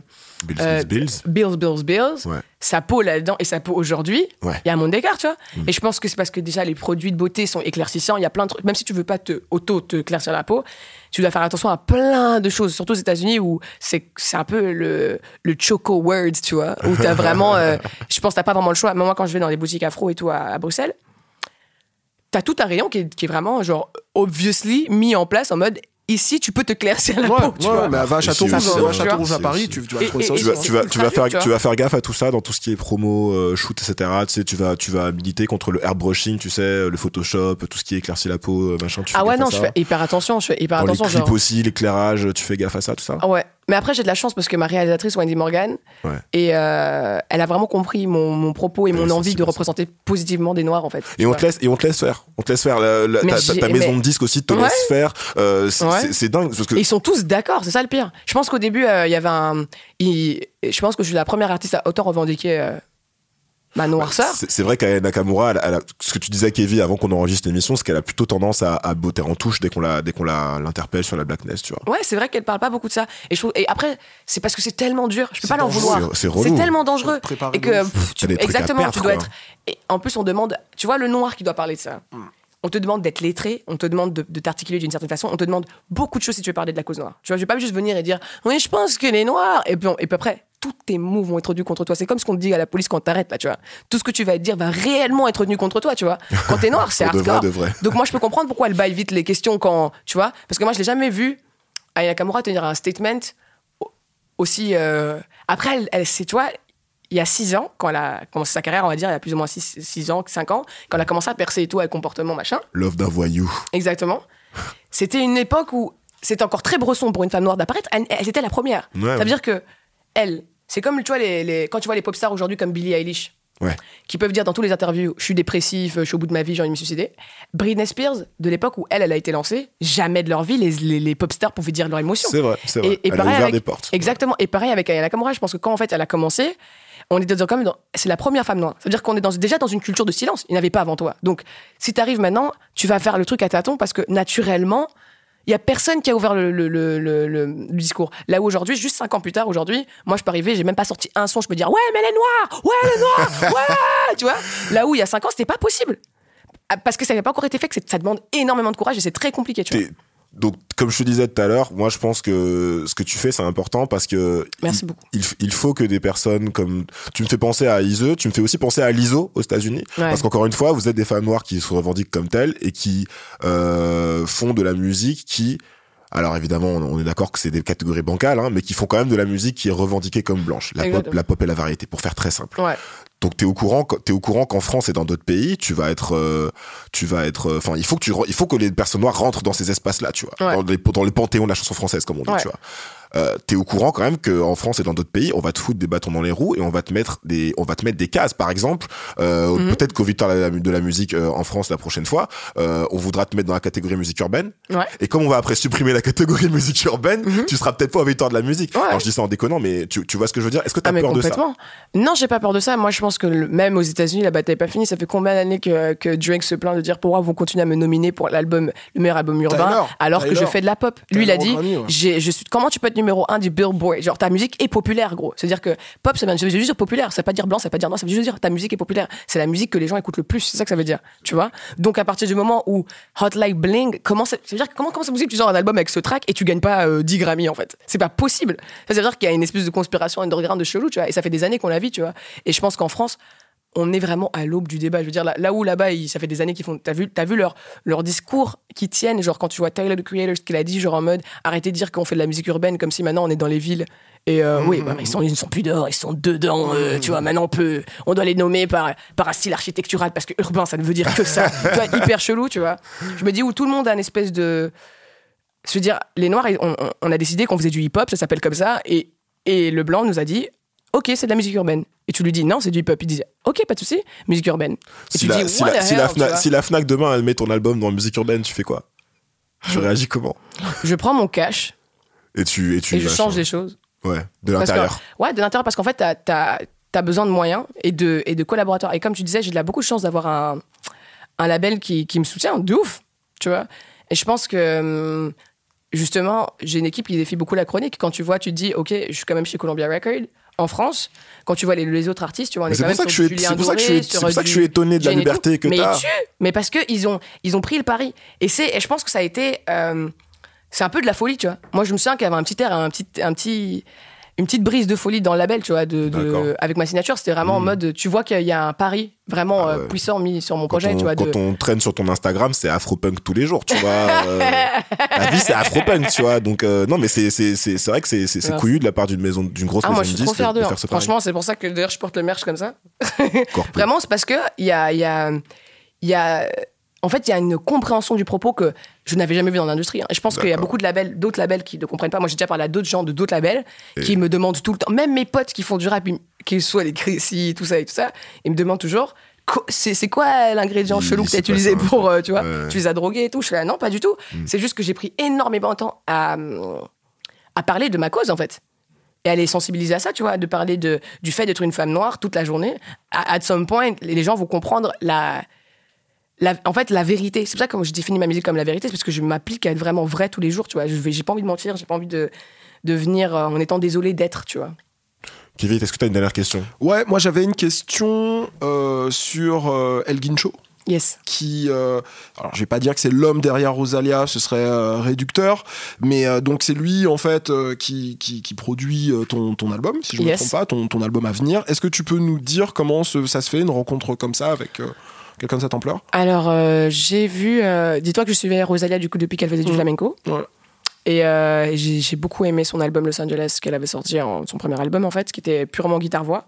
Bills,
euh,
Bills, Bills.
Bills, Bills, Bills,
Ouais.
sa peau là-dedans et sa peau aujourd'hui, il
Ouais.
y a un monde d'écart, tu vois. Et je pense que c'est parce que déjà les produits de beauté sont éclaircissants, il y a plein de trucs, même si tu veux pas te auto te éclaircir la peau, tu dois faire attention à plein de choses, surtout aux États-Unis où c'est un peu le, le choco words, tu vois, où t'as vraiment, euh, je pense t'as pas vraiment le choix. Moi, quand je vais dans les boutiques afro et tout à, à Bruxelles, t'as tout un rayon qui est, qui est vraiment, genre, obviously mis en place en mode ici, tu peux te claircir la
Ouais,
peau, tu
ouais,
vois.
mais à va à Paris, tu, tu vas trouver
et-
ça
et-
tu vas, tu vas, tu vas faire,
tu vois.
tu vas faire gaffe à tout ça dans tout ce qui est promo, euh, shoot, etc. Tu sais, tu vas, tu vas militer contre le airbrushing, tu sais, le Photoshop, tout ce qui éclaircit la peau, euh, machin. Tu fais
Ah ouais, non, je fais hyper attention, je fais hyper
Dans les
attention.
clips
genre-
aussi, l'éclairage, tu fais gaffe à ça, tout ça?
Ah ouais. Mais après, j'ai de la chance parce que ma réalisatrice, Wendy Morgan,
Ouais.
et euh, elle a vraiment compris mon, mon propos et mon envie de représenter positivement des Noirs, en fait.
Et on, te laisse, et on te laisse faire. On te laisse faire. La, ta, maison
mais-
de disque aussi te
Ouais.
laisse faire. Euh, c'est dingue. Parce que
Et ils sont tous d'accord, c'est ça le pire. Je pense qu'au début, euh, il y avait un. il- Je pense que je suis la première artiste à autant revendiquer ma noirceur.
c'est c'est vrai qu'Aya Nakamura, elle, elle a- ce que tu disais à Kevin avant qu'on enregistre l'émission, c'est qu'elle a plutôt tendance à, à botter en touche dès qu'on la, dès qu'on la, l'interpelle sur la blackness, tu vois.
Ouais, c'est vrai qu'elle parle pas beaucoup de ça. Et, je trouve- et après, c'est parce que c'est tellement dur. Je peux pas l'en vouloir.
C'est-
tellement dangereux. Et que pff, tu- exactement,
perdre,
tu dois
quoi.
être. Et en plus, on demande. Tu vois, le noir qui doit parler de ça. On te demande d'être lettré, on te demande de, de t'articuler d'une certaine façon, on te demande beaucoup de choses si tu veux parler de la cause noire. Tu vois, je vais pas juste venir et dire oui, je pense que les noirs. Et puis, on- et puis après, tous tes mots vont être tenus contre toi. C'est comme ce qu'on te dit à la police quand t'arrêtes là, tu vois. Tout ce que tu vas dire va réellement être tenu contre toi, tu vois. Quand t'es noir, c'est
Pour de vrai,
hardcore.
de vrai.
Donc moi, je peux comprendre pourquoi elle baille vite les questions quand, tu vois, parce que moi, je l'ai jamais vu Aya Nakamura tenir un statement au- aussi. euh, Après, elle, elle c'est, tu vois, il y a six ans, quand elle a commencé sa carrière, on va dire, il y a plus ou moins six, six ans, cinq ans, quand elle a commencé à percer et tout, avec comportement, machin,
Love d'un voyou.
exactement, c'était une époque où c'était encore très bresson pour une femme noire d'apparaître. Elle, elle était la première.
Ouais,
Ça
ouais.
veut dire que, elle, c'est comme, tu vois, les, les- quand tu vois les pop stars aujourd'hui comme Billie Eilish,
Ouais.
qui peuvent dire dans tous les interviews je suis dépressif, je suis au bout de ma vie, j'ai envie de me suicider. Britney Spears, de l'époque où elle, elle a été lancée, jamais de leur vie les, les, les pop stars pouvaient dire leur émotion.
C'est vrai, c'est vrai.
Et, et
elle a
pareil
ouvert
avec,
des portes.
Exactement. Et pareil avec Aya Nakamura, je pense que quand en fait elle a commencé, on était dans- quand même dans. C'est la première femme noire. C'est-à-dire qu'on est dans, déjà dans une culture de silence. Il n'y en avait pas avant toi. Donc, si tu arrives maintenant, tu vas faire le truc à tâtons parce que naturellement, il y a personne qui a ouvert le, le- le- le- le- le discours. Là où aujourd'hui, juste cinq ans plus tard, aujourd'hui, moi je peux arriver, j'ai même pas sorti un son, je peux dire ouais, mais elle est noire, ouais, elle est noire, ouais, tu vois. Là où il y a cinq ans, c'était pas possible. Ah, Parce que ça n'avait pas encore été fait, que ça demande énormément de courage et c'est très compliqué, tu vois.
Donc, comme je te disais tout à l'heure, moi je pense que ce que tu fais c'est important parce que
Merci
il,
beaucoup.
il, il faut que des personnes comme tu me fais penser à Ise, tu me fais aussi penser à l'ISO aux États-Unis
Ouais.
parce qu'encore une fois, vous êtes des femmes noires qui se revendiquent comme telles et qui euh, font de la musique qui alors évidemment, on est d'accord que c'est des catégories bancales, hein, mais qui font quand même de la musique qui est revendiquée comme blanche. La pop, la pop et la variété, pour faire très simple.
Ouais.
Donc t'es au courant, t'es au courant qu'en France et dans d'autres pays, tu vas être, euh, tu vas être, euh, enfin il faut que tu, re- il faut que les personnes noires rentrent dans ces espaces-là, tu vois,
Ouais.
dans les, dans le panthéon de la chanson française, comme on dit,
Ouais.
tu vois. Euh, t'es au courant quand même qu'en France et dans d'autres pays, on va te foutre des bâtons dans les roues et on va te mettre des, on va te mettre des cases. Par exemple, euh,
Mhm.
peut-être qu'au victoire de la, musique euh, en France la prochaine fois, euh, on voudra te mettre dans la catégorie musique urbaine.
Ouais.
Et comme on va après supprimer la catégorie musique urbaine, tu seras peut-être pas au victoire de la musique.
Ouais.
Alors je dis ça en déconnant, mais tu, tu vois ce que je veux dire? Est-ce que t'as
Ah,
peur de ça?
Non, j'ai pas peur de ça. Moi, je pense que le- même aux États-Unis, la bataille est pas finie. Ça fait combien d'années que, que Drake se plaint de dire pourquoi vous continuez à me nominer pour l'album, le meilleur album urbain,
Taylor.
alors que je fais de la pop? Lui, il a dit,
ouais.
je suis, comment tu peux être numéro un du Billboard Genre, ta musique est populaire, gros. C'est-à-dire que pop, ça veut juste dire populaire. Ça veut pas dire blanc, ça veut pas dire noir, ça veut juste dire ta musique est populaire. C'est la musique que les gens écoutent le plus. C'est ça que ça veut dire. Tu vois? Donc, à partir du moment où Hot Like Bling, comment ça, ça dire comment, comment c'est possible que tu sors un album avec ce track et tu gagnes pas euh, 10 Grammy, en fait? C'est pas possible. Ça veut dire qu'il y a une espèce de conspiration underground de chelou, tu vois? Et ça fait des années qu'on la vit, tu vois? Et je pense qu'en France, on est vraiment à l'aube du débat. Je veux dire, là, là où là-bas, ça fait des années qu'ils font. T'as vu, t'as vu leur, leur discours qui tiennent, genre quand tu vois Tyler the Creator, ce qu'il a dit, genre en mode arrêtez de dire qu'on fait de la musique urbaine comme si maintenant on est dans les villes. Et euh, oui, bah, ils, sont, ils ne sont plus dehors, ils sont dedans. euh, tu vois, maintenant on peut, on doit les nommer par, par un style architectural parce que urbain, ça ne veut dire que ça. tu vois, hyper chelou, tu vois. Je me dis où tout le monde a une espèce de. Je veux dire, les Noirs, on- on a décidé qu'on faisait du hip-hop, ça s'appelle comme ça, et, et le Blanc nous a dit Ok, c'est de la musique urbaine. Et tu lui dis Non, c'est du hip-hop. Il disait Ok, pas de souci, musique urbaine. Et
Si
tu
la,
dis
si,
What
la,
the
si,
hell,
la
tu
Fnac,
vois.
si la Fnac demain elle met ton album dans musique urbaine, tu fais quoi? Tu réagis comment?
Je prends mon cash
Et tu et tu
et je change des choses.
Ouais, de l'intérieur.
Ouais, de l'intérieur, parce qu'en fait, t'as as, besoin de moyens et de, et de collaborateurs. Et comme tu disais, j'ai beaucoup de chance d'avoir un, un label qui, qui me soutient, de ouf, tu vois. Et je pense que, hum, justement, j'ai une équipe qui défie beaucoup la chronique. Quand tu vois, tu te dis, OK, je suis quand même chez Columbia Records, en France. Quand tu vois les, les autres artistes, tu vois, on
Mais
est
c'est
quand même sur
suis-
Julien
c'est pour ça que je suis-
sur
c'est pour ça que
du
je suis étonné de la liberté que
Mais
t'as.
ils tuent. Mais parce qu'ils ont, ils ont pris le pari. Et, c'est, et je pense que ça a été... euh, c'est un peu de la folie, tu vois. Moi, je me souviens qu'il y avait un petit air, un petit, un petit, une petite brise de folie dans le label, tu vois, de, avec ma signature. C'était vraiment en
Mhm.
mode, tu vois qu'il y a un pari vraiment
Ah
euh,
ouais.
puissant mis sur mon
Quand,
projet,
on,
tu vois.
quand
de-
on traîne sur ton Instagram, c'est afropunk tous les jours, tu vois. euh, la vie, c'est afropunk, tu vois. Donc, euh, non, mais c'est c'est- c'est- c'est vrai que c'est c'est- c'est
Ouais.
couillu de la part d'une maison, d'une grosse
Ah,
maison
moi, je
de
suis trop
de,
fier
de faire
hein.
ce.
Franchement, c'est pour ça que d'ailleurs, je porte le merch comme ça. Vraiment, c'est parce que il y a, il y a, il y a, en fait, il y a une compréhension du propos que je n'avais jamais vu dans l'industrie. hein. Et je pense qu'il y a beaucoup de labels, d'autres labels qui ne comprennent pas. Moi, j'ai déjà parlé à d'autres gens de d'autres labels
Et-
qui me demandent tout le temps, même mes potes qui font du rap, ils- qu'ils soient les Chrissy, tout ça et tout ça, ils me demandent toujours. C'est quoi l'ingrédient
Il-
chelou que tu as utilisé pour, euh, tu vois,
Ouais.
tu les as drogués et tout Je suis là, non, pas du tout.
Mm.
C'est juste que j'ai pris énormément de temps à, à parler de ma cause, en fait et à les sensibiliser à ça, tu vois, de parler de, du fait d'être une femme noire toute la journée. À, at some point, les gens vont comprendre la, la, en fait, la vérité. C'est pour ça que je définis ma musique comme la vérité, c'est parce que je m'applique à être vraiment vrai tous les jours, tu vois. J'ai pas envie de mentir, j'ai pas envie de, de venir euh, en étant désolé d'être, tu vois.
Kevin, est-ce que tu as une dernière question?
Ouais, moi j'avais une question euh, sur euh, El Guincho.
Yes.
qui, euh, alors je vais pas dire que c'est l'homme derrière Rosalia, ce serait euh, réducteur, mais euh, donc c'est lui en fait euh, qui, qui, qui produit euh, ton, ton album, si je ne
Yes.
me trompe pas, ton, ton album à venir. Est-ce que tu peux nous dire comment ce- ça se fait une rencontre comme ça avec euh, quelqu'un de cette ampleur
Alors, euh, j'ai vu. euh, Dis-toi que je suivais Rosalia du coup depuis qu'elle faisait du
Mhm.
flamenco.
Ouais.
Et euh, j'ai beaucoup aimé son album Los Angeles qu'elle avait sorti, en- son premier album en fait, qui était purement guitare-voix.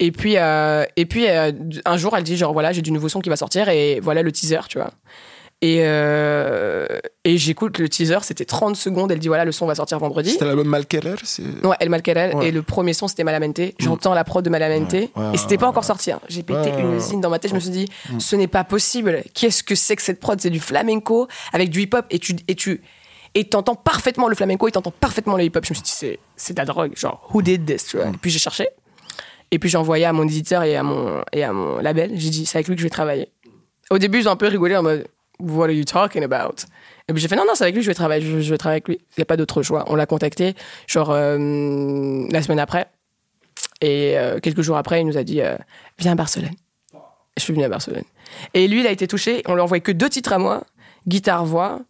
Et puis, et puis un jour, elle dit genre voilà, j'ai du nouveau son qui va sortir et voilà le teaser, tu vois. Et, euh, et j'écoute le teaser, c'était 30 secondes. Elle dit voilà, le son va sortir vendredi.
C'était l'album Malquerer.
Ouais, El Malquerel.
Ouais.
Et le premier son, c'était Malamente. J'entends la prod de Malamente.
Ouais, ouais,
et c'était pas encore sorti. hein. J'ai pété une usine dans ma tête. Je me suis dit, ce n'est pas possible. Qu'est-ce que c'est que cette prod? C'est du flamenco avec du hip-hop. Et tu. Et tu et t'entends parfaitement le flamenco et t'entends parfaitement le hip-hop. Je me suis dit, c'est, c'est de la drogue. Genre, who did this tu vois? Et puis j'ai cherché. Et puis j'ai envoyé à mon éditeur et à mon, et à mon label. J'ai dit, c'est avec lui que je vais travailler. Au début, ils ont un peu rigolé en mode, What are you talking about? Et puis j'ai fait, non, non, c'est avec lui je vais travailler. Je, vais travailler avec lui. Il n'y a pas d'autre choix. On l'a contacté, genre, euh, la semaine après. Et euh, quelques jours après, il nous a dit, euh, viens à Barcelone. Je suis venu à Barcelone. Et lui, il a été touché. On lui a envoyé que deux titres à moi, guitare-voix.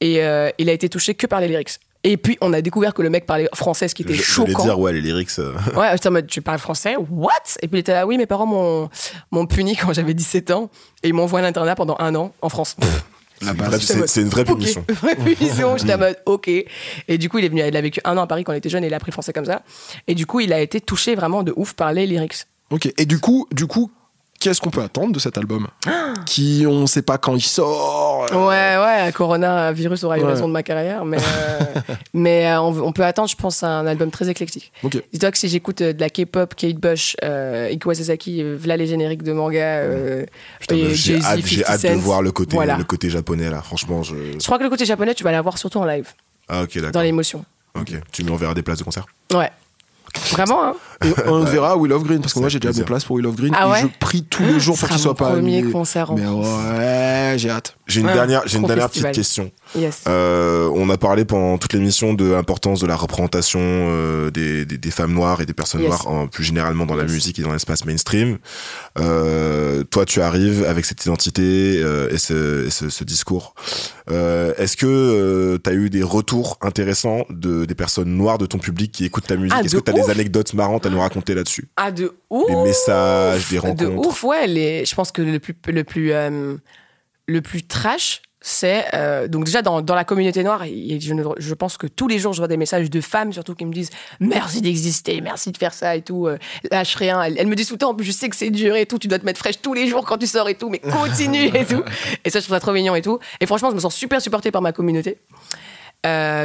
Et il a été touché que par les lyrics. Et puis, on a découvert que le mec parlait français, ce qui était
Je-
choquant.
dire, ouais, les lyrics. euh,
Ouais, j'étais en mode, tu parles français? What? Et puis il était là, oui, mes parents m'ont m'ont puni quand j'avais 17 ans et ils m'ont envoyé à l'internat pendant un an en France.
c'est une vraie-
c'est
une vraie punition.
Vraie punition. J'étais en mode, ok. Et du coup, il est venu, il a vécu un an à Paris quand il était jeune et il a appris français comme ça. Et du coup, il a été touché vraiment de ouf par les lyrics.
Ok, et du coup, du coup qu'est-ce qu'on peut attendre de cet album Qui, on sait pas quand il sort. euh,
Ouais, ouais, Corona virus aura eu
Ouais.
raison de ma carrière, mais, euh, mais euh, on, on peut attendre, je pense, un album très éclectique.
Ok.
Dis-toi que si j'écoute euh, de la K-pop, Kate Bush, euh, Iko Sasaki, v'là les génériques de manga, euh,
J'ai hâte, j'ai
50
hâte de voir le côté,
Voilà.
le côté japonais là. Franchement, je.
Je crois que le côté japonais, tu vas l'avoir surtout en live,
Ah ok,
dans
d'accord.
l'émotion.
Ok, tu m'enverras des places de concert?
Ouais. Vraiment, hein
Et on verra Will of Green, parce que moi j'ai déjà des places pour Will of Green,
Ah
et
ouais
je prie tous les jours pour qu'il soit
mon
pas
premier
annulé.
concert en
Mais ouais, j'ai hâte.
J'ai une
Ouais,
dernière, j'ai une dernière
festival.
petite question.
Yes.
Euh, on a parlé pendant toute l'émission de l'importance de la représentation euh, des, des, des femmes noires et des personnes
Yes.
noires en, plus généralement dans la musique et dans l'espace mainstream. Euh, toi, tu arrives avec cette identité euh, et, ce, et ce, ce discours. Euh, Est-ce que tu as eu des retours intéressants de des personnes noires de ton public qui écoutent ta musique?
Ah,
Est-ce
de
que tu as des anecdotes marrantes à nous raconter là-dessus
Ah, de ouf
Des messages, des
De
rencontres
ouf, ouais. Les, je pense que le plus, le plus, euh, le plus trash, c'est. euh, donc, déjà, dans, dans la communauté noire, je, pense que tous les jours, je vois des messages de femmes, surtout, qui me disent merci d'exister, merci de faire ça et tout. euh, lâche rien. Elles, elles me disent tout le temps, je sais que c'est dur et tout, tu dois te mettre fraîche tous les jours quand tu sors et tout, mais continue et tout. Et ça, je trouve ça trop mignon et tout. Et franchement, je me sens super supportée par ma communauté.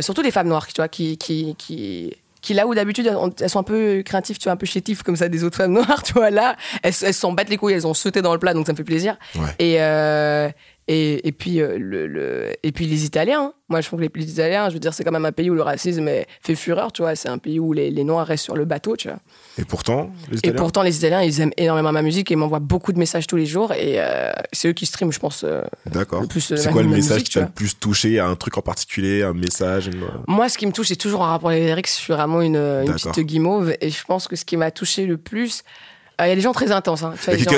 Surtout les femmes noires, tu vois, qui, qui, qui, qui là où d'habitude elles, ont- elles sont un peu craintives, tu vois, un peu chétives comme ça des autres femmes noires, tu vois, là, elles elles s'en battent les couilles, elles ont sauté dans le plat, donc ça me fait plaisir.
Ouais.
Et, euh, Et, et puis euh, le, le- et puis les Italiens. hein. Moi, je trouve que les, les Italiens, je veux dire, c'est quand même un pays où le racisme est- fait fureur, tu vois. C'est un pays où les, les Noirs restent sur le bateau, tu vois.
Et pourtant, les
Et
Italiens
pourtant, les Italiens, ils aiment énormément ma musique et m'envoient beaucoup de messages tous les jours. Et euh, c'est eux qui streament, je pense. euh,
D'accord. C'est quoi le message
musique,
qui t'a le plus touché Un truc en particulier Un message une-
Moi, ce qui me touche, c'est toujours en rapport avec les lyrics. Je suis vraiment une, une petite guimauve. Et je pense que ce qui m'a touché le plus. Euh, Il y a des gens très intenses. Hein.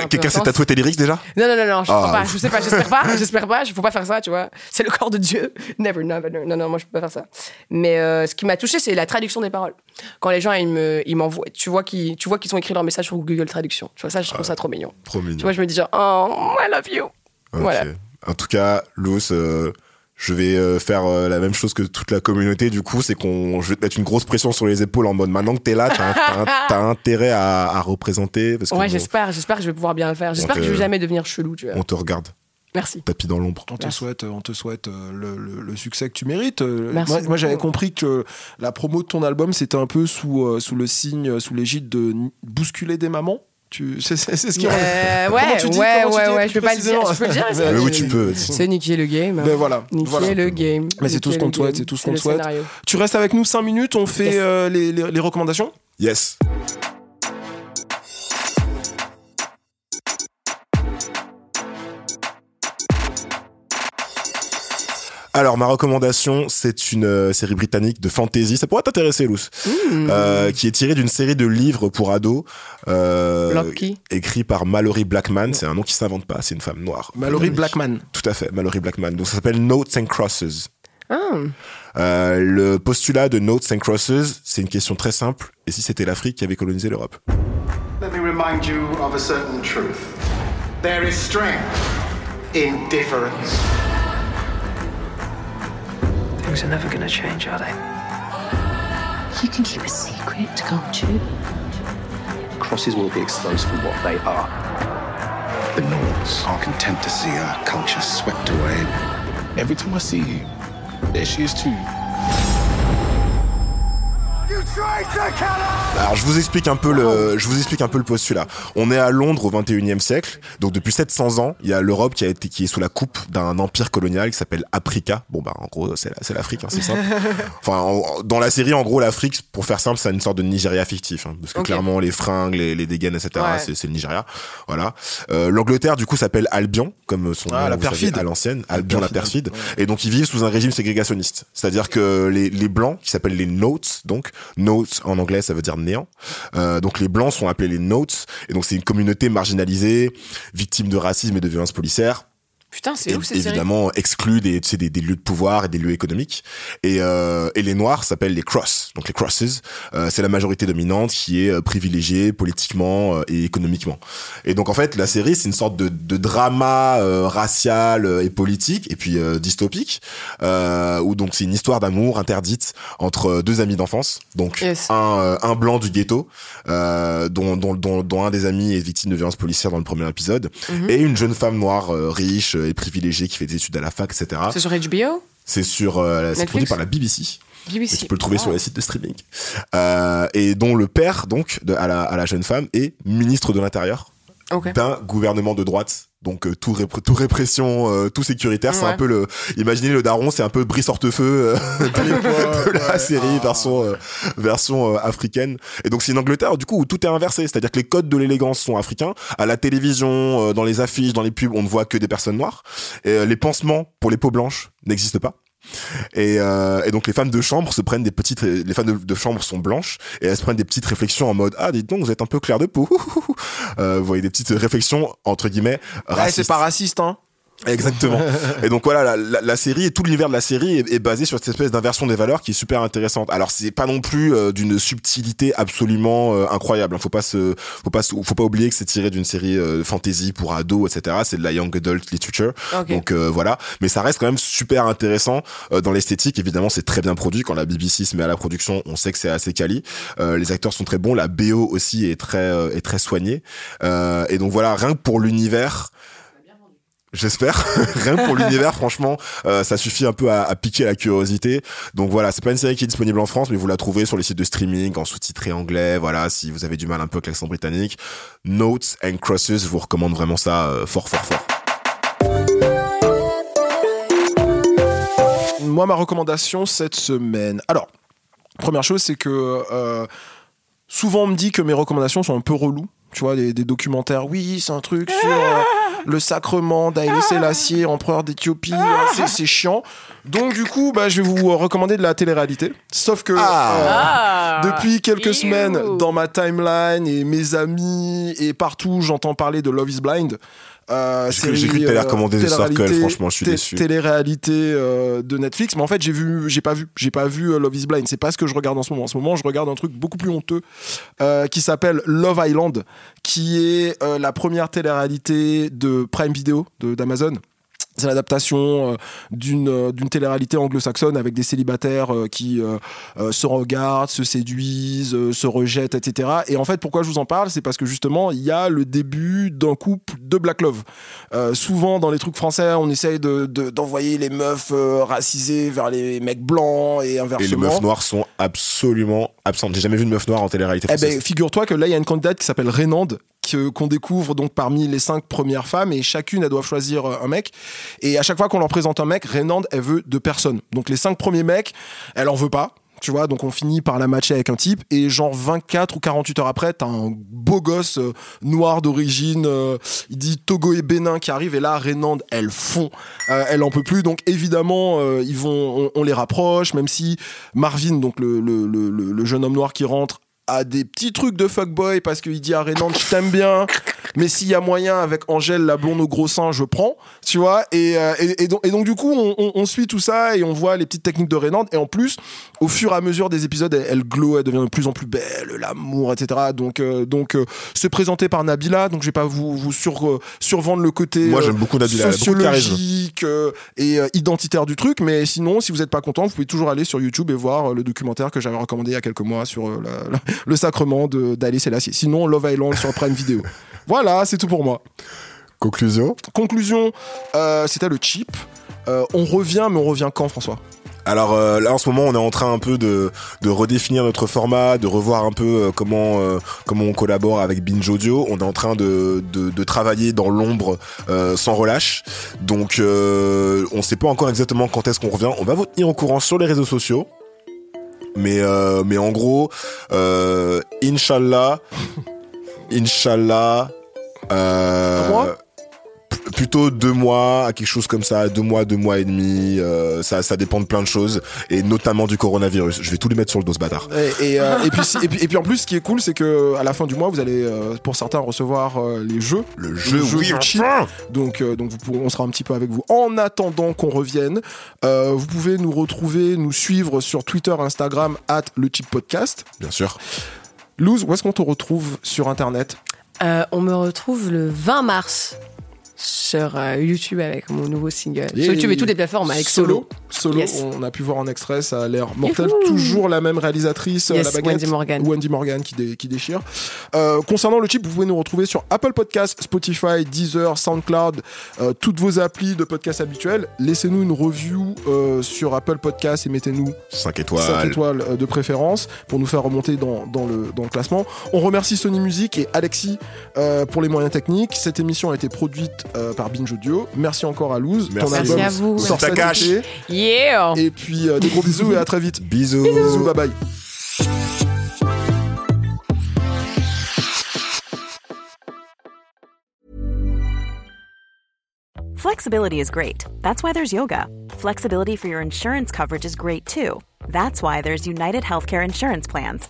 Quelqu'un s'est tatoué tes lyrics déjà?
Non, non, non, non, je
Ah.
crois pas. Je sais pas, j'espère pas. J'espère pas. Il faut pas faire ça, tu vois. C'est le corps de Dieu. Never, never, never. Non, non, moi, je peux pas faire ça. Mais euh, ce qui m'a touché, c'est la traduction des paroles. Quand les gens, ils me- ils m'envoient, tu vois qu'ils tu vois qu'ils ont écrit leur message sur Google Traduction. Tu vois, ça, je trouve ça trop mignon.
Trop mignon.
Tu vois, je me dis genre, oh, I love you.
Ok.
Voilà.
En tout cas, Lous, euh, je vais euh, faire euh, la même chose que toute la communauté. Du coup, c'est qu'on, je vais te mettre une grosse pression sur les épaules en mode maintenant que t'es là, t'as, intérêt à, à représenter parce que
Ouais, j'espère, j'espère que je vais pouvoir bien le faire. J'espère que je vais jamais devenir chelou, tu vois.
on te regarde
Merci.
tapis dans l'ombre.
On te
Merci.
souhaite, on te souhaite euh, le, le- le succès que tu mérites. Euh,
Merci
Moi, moi, j'avais compris que la promo de ton album, c'était un peu sous, euh, sous le signe, euh, sous l'égide de bousculer des mamans. Tu, c'est, c'est- c'est ce qui.
Euh, ouais,
tu dis-
ouais, ouais,
dis
ouais, je peux pas le dire. Je peux le dire,
Mais
c'est-
Mais oui, tu peux.
C'est niquer le game.
Ben voilà.
Niquer
voilà.
le game.
Mais c'est tout ce qu'on souhaite,
game.
c'est tout ce qu'on souhaite.
scénario.
Tu restes avec nous 5 minutes, on fait
Yes.
euh, les, les- les recommandations?
Yes. Alors, ma recommandation, c'est une euh, série britannique de fantasy. Ça pourrait t'intéresser, Luce.
Mmh.
Euh, qui est tirée d'une série de livres pour ados. Euh, écrit par Mallory Blackman. C'est un nom qui s'invente pas. C'est une femme noire.
Mallory Blackman.
Tout à fait, Mallory Blackman. Donc, ça s'appelle Notes and Crosses.
Ah,
Euh, le postulat de Notes and Crosses, c'est une question très simple. Et si c'était l'Afrique qui avait colonisé l'Europe?
Let me remind you of a certain truth. There is strength in difference.
Things are never gonna change, are they?
You can keep a secret, can't you?
Crosses will be exposed for what they are.
The Nords are content to see our culture swept away.
Every time I see you, there she is too.
Alors je vous explique un peu le, je vous explique un peu le postulat. On est à Londres au 21e siècle, donc depuis 700 ans, il y a l'Europe qui a été, qui est sous la coupe d'un empire colonial qui s'appelle Africa. Bon bah en gros c'est la- c'est l'Afrique, hein, c'est simple. Enfin en- dans la série en gros l'Afrique, pour faire simple, c'est une sorte de Nigeria fictif, hein, parce que clairement les fringues, les, les dégaines, etc.
Ouais.
C'est, le Nigeria. Voilà. Euh, L'Angleterre du coup s'appelle Albion, comme son
Ah,
nom
la
savez, à l'ancienne, Albion la
perfide.
perfide. Et donc ils vivent sous un régime ségrégationniste. C'est-à-dire que les, les blancs, qui s'appellent les notes, donc notes en anglais ça veut dire néant. Euh, donc les blancs sont appelés les notes, et donc c'est une communauté marginalisée, victime de racisme et de violences policières.
Putain, c'est ouf cette
évidemment exclus des, tu sais, des, des lieux de pouvoir et des lieux économiques. Et, euh, et les noirs s'appellent les cross, donc les crosses. Euh, c'est la majorité dominante qui est euh, privilégiée politiquement euh, et économiquement. Et donc en fait, la série c'est une sorte de, de drama euh, racial euh, et politique et puis euh, dystopique, euh, où donc c'est une histoire d'amour interdite entre deux amis d'enfance. Donc
Yes.
un, euh, un blanc du ghetto, euh, dont, dont, dont, dont un des amis est victime de violences policières dans le premier épisode,
Mhm.
et une jeune femme noire riche et privilégiée qui fait des études à la fac, etc.
C'est sur HBO
C'est sur, euh, c'est produit par la BBC.
BBC.
Tu peux le trouver
Wow.
sur les sites de streaming. Euh, et dont le père, donc, de, à, la, à la jeune femme, est ministre de l'Intérieur d'un gouvernement de droite. Donc euh, tout, répr- tout répression, euh, tout sécuritaire, c'est un peu le. Imaginez le daron, c'est un peu Brice Hortefeux euh, de, la série version euh, version euh, africaine. Et donc c'est une Angleterre du coup où tout est inversé, c'est-à-dire que les codes de l'élégance sont africains. À la télévision, euh, dans les affiches, dans les pubs, on ne voit que des personnes noires. Et euh, les pansements pour les peaux blanches n'existent pas. Et, euh, et donc les femmes de chambre se prennent des petites, les femmes de, de chambre sont blanches et elles se prennent des petites réflexions en mode ah dites donc vous êtes un peu clair de peau. Euh, vous voyez des petites réflexions entre guillemets
Ouais, c'est pas raciste, hein.
Exactement. et donc voilà, la, la, la série et tout l'univers de la série est, est basé sur cette espèce d'inversion des valeurs qui est super intéressante. Alors c'est pas non plus euh, d'une subtilité absolument euh, incroyable. hein. Faut pas se, faut pas, se- faut pas oublier que c'est tiré d'une série euh, fantasy pour ados, etc. C'est de la young adult literature.
Ok.
Donc euh, voilà, mais ça reste quand même super intéressant euh, dans l'esthétique. Évidemment, c'est très bien produit. Quand la BBC se met à la production, on sait que c'est assez quali. Euh, les acteurs sont très bons. La BO aussi est très, euh, est très soignée. Euh, et donc voilà, rien que pour l'univers. J'espère. Rien pour l'univers, franchement, euh, ça suffit un peu à, à piquer la curiosité. Donc voilà, c'est pas une série qui est disponible en France, mais vous la trouvez sur les sites de streaming en sous-titré anglais. Voilà, si vous avez du mal un peu avec l'accent britannique, Notes and Crosses, je vous recommande vraiment ça euh, fort, fort, fort.
moi, ma recommandation cette semaine. Alors, première chose, c'est que euh, souvent on me dit que mes recommandations sont un peu reloues. Tu vois, des, des documentaires, oui, c'est un truc sur euh, le sacrement d'Haïlé Sélassié, empereur d'Éthiopie, c'est- c'est chiant. Donc, du coup, bah, je vais vous recommander de la télé-réalité. Sauf que
Ah.
euh, depuis quelques semaines, dans ma timeline et mes amis et partout, j'entends parler de Love is Blind. Euh,
J'ai cru- j'ai cru que t'allais recommander The Circle, franchement, je suis déçu.
Télé-réalité euh, de Netflix, mais en fait j'ai vu, j'ai pas vu, j'ai pas vu euh, Love is Blind. C'est pas ce que je regarde en ce moment. En ce moment, je regarde un truc beaucoup plus honteux euh, qui s'appelle Love Island, qui est euh, la première télé-réalité de Prime Video de- d'Amazon. C'est l'adaptation euh, d'une euh, d'une télé-réalité anglo-saxonne avec des célibataires euh, qui euh, se regardent, se séduisent, se rejettent, etc. Et en fait, pourquoi je vous en parle, c'est parce que justement, il y a le début d'un couple de Black Love. Euh, souvent, dans les trucs français, on essaye de- de- d'envoyer les meufs euh, racisées vers les mecs blancs et
Et
inversement.
les meufs noires sont absolument absentes. J'ai jamais vu de meuf noire en télé-réalité
Eh ben, figure-toi que là, il y a une candidate qui s'appelle Rénande, qu'on découvre donc parmi les cinq premières femmes, et chacune, elles doivent choisir euh, un mec. Et à chaque fois qu'on leur présente un mec, Rénande, elle veut deux personnes. Donc les cinq premiers mecs, elle en veut pas. Tu vois, donc on finit par la matcher avec un type, et genre 24 ou 48 heures après, t'as un beau gosse euh, noir d'origine, euh, il dit Togo et Bénin qui arrive, et là, Rénande, elle fond, elle en peut plus, donc évidemment, ils vont, on, les rapproche, même si Marvin, donc le, le- le jeune homme noir qui rentre, a des petits trucs de fuckboy parce qu'il dit à Rénande je t'aime bien mais s'il y a moyen avec Angèle la blonde au gros sein je prends tu vois et, euh, et, et donc, et donc du coup on, on- on suit tout ça et on voit les petites techniques de Rénande et en plus au fur et à mesure des épisodes elle, elle glow elle devient de plus en plus belle l'amour etc donc euh, donc euh, c'est présenté par Nabila donc je vais pas vous, vous sur, euh, survendre le côté
Moi,
euh,
j'aime beaucoup Nabila,
sociologique euh, et euh, identitaire du truc mais sinon si vous n'êtes pas content vous pouvez toujours aller sur YouTube et voir le documentaire que j'avais recommandé il y a quelques mois sur la- la- le sacrement de- d'Alice Selassie sinon Love Island sur Prime Video voilà c'est tout pour moi
Conclusion
conclusion euh, c'était le cheap Euh, on revient mais on revient quand François?
Alors euh, là en ce moment on est en train un peu de, de redéfinir notre format, de revoir un peu euh, comment euh, comment on collabore avec Binge Audio. On est en train de, de, de travailler dans l'ombre sans relâche. Donc on sait pas encore exactement quand est-ce qu'on revient. On va vous tenir au courant sur les réseaux sociaux. Mais euh, mais en gros, euh, Inch'Allah, Inch'Allah. Euh, Plutôt deux mois, à quelque chose comme ça, deux mois, deux mois et demi. euh, ça, ça dépend de plein de choses, et notamment du coronavirus. Je vais tout lui mettre sur le dos, ce bâtard.
Et, et, euh, et puis, et, puis, et puis en plus, ce qui est cool, c'est que à la fin du mois, vous allez, euh, pour certains, recevoir euh, les jeux.
Le jeu,
jeu
oui, enfin
Donc, euh, donc vous pourrez- on sera un petit peu avec vous. En attendant qu'on revienne, euh, vous pouvez nous retrouver, nous suivre sur Twitter, Instagram, at le cheap podcast.
Bien sûr.
Luz, où est-ce qu'on te retrouve sur Internet?
Euh, on me retrouve le 20 mars sur euh, YouTube avec mon nouveau single.
Yeah.
Sur YouTube et toutes les plateformes avec Solo.
Solo,
Yes.
on a pu voir en extrait, ça a l'air mortel.
Youhou.
Toujours la même réalisatrice, euh,
Yes,
la baguette.
Wendy Morgan.
Wendy Morgan qui, dé- qui déchire. Euh, concernant le chip, vous pouvez nous retrouver sur Apple Podcasts, Spotify, Deezer, SoundCloud, euh, toutes vos applis de podcasts habituels. Laissez-nous une review euh, sur Apple Podcasts et mettez-nous
5
5
étoiles.
étoiles euh, de préférence pour nous faire remonter dans, dans le, dans le classement. On remercie Sony Music et Alexis euh, pour les moyens techniques. Cette émission a été produite euh, par Binge Audio. Merci encore à Luz.
Merci.
Merci
album
à vous.
sort cet été.
Yeah!
Et puis euh, des gros bisous et à très vite.
Bisous.
Bisous, bye bye.
Flexibility is great. That's why there's yoga. Flexibility for your insurance coverage is great too. That's why there's United Healthcare Insurance Plans.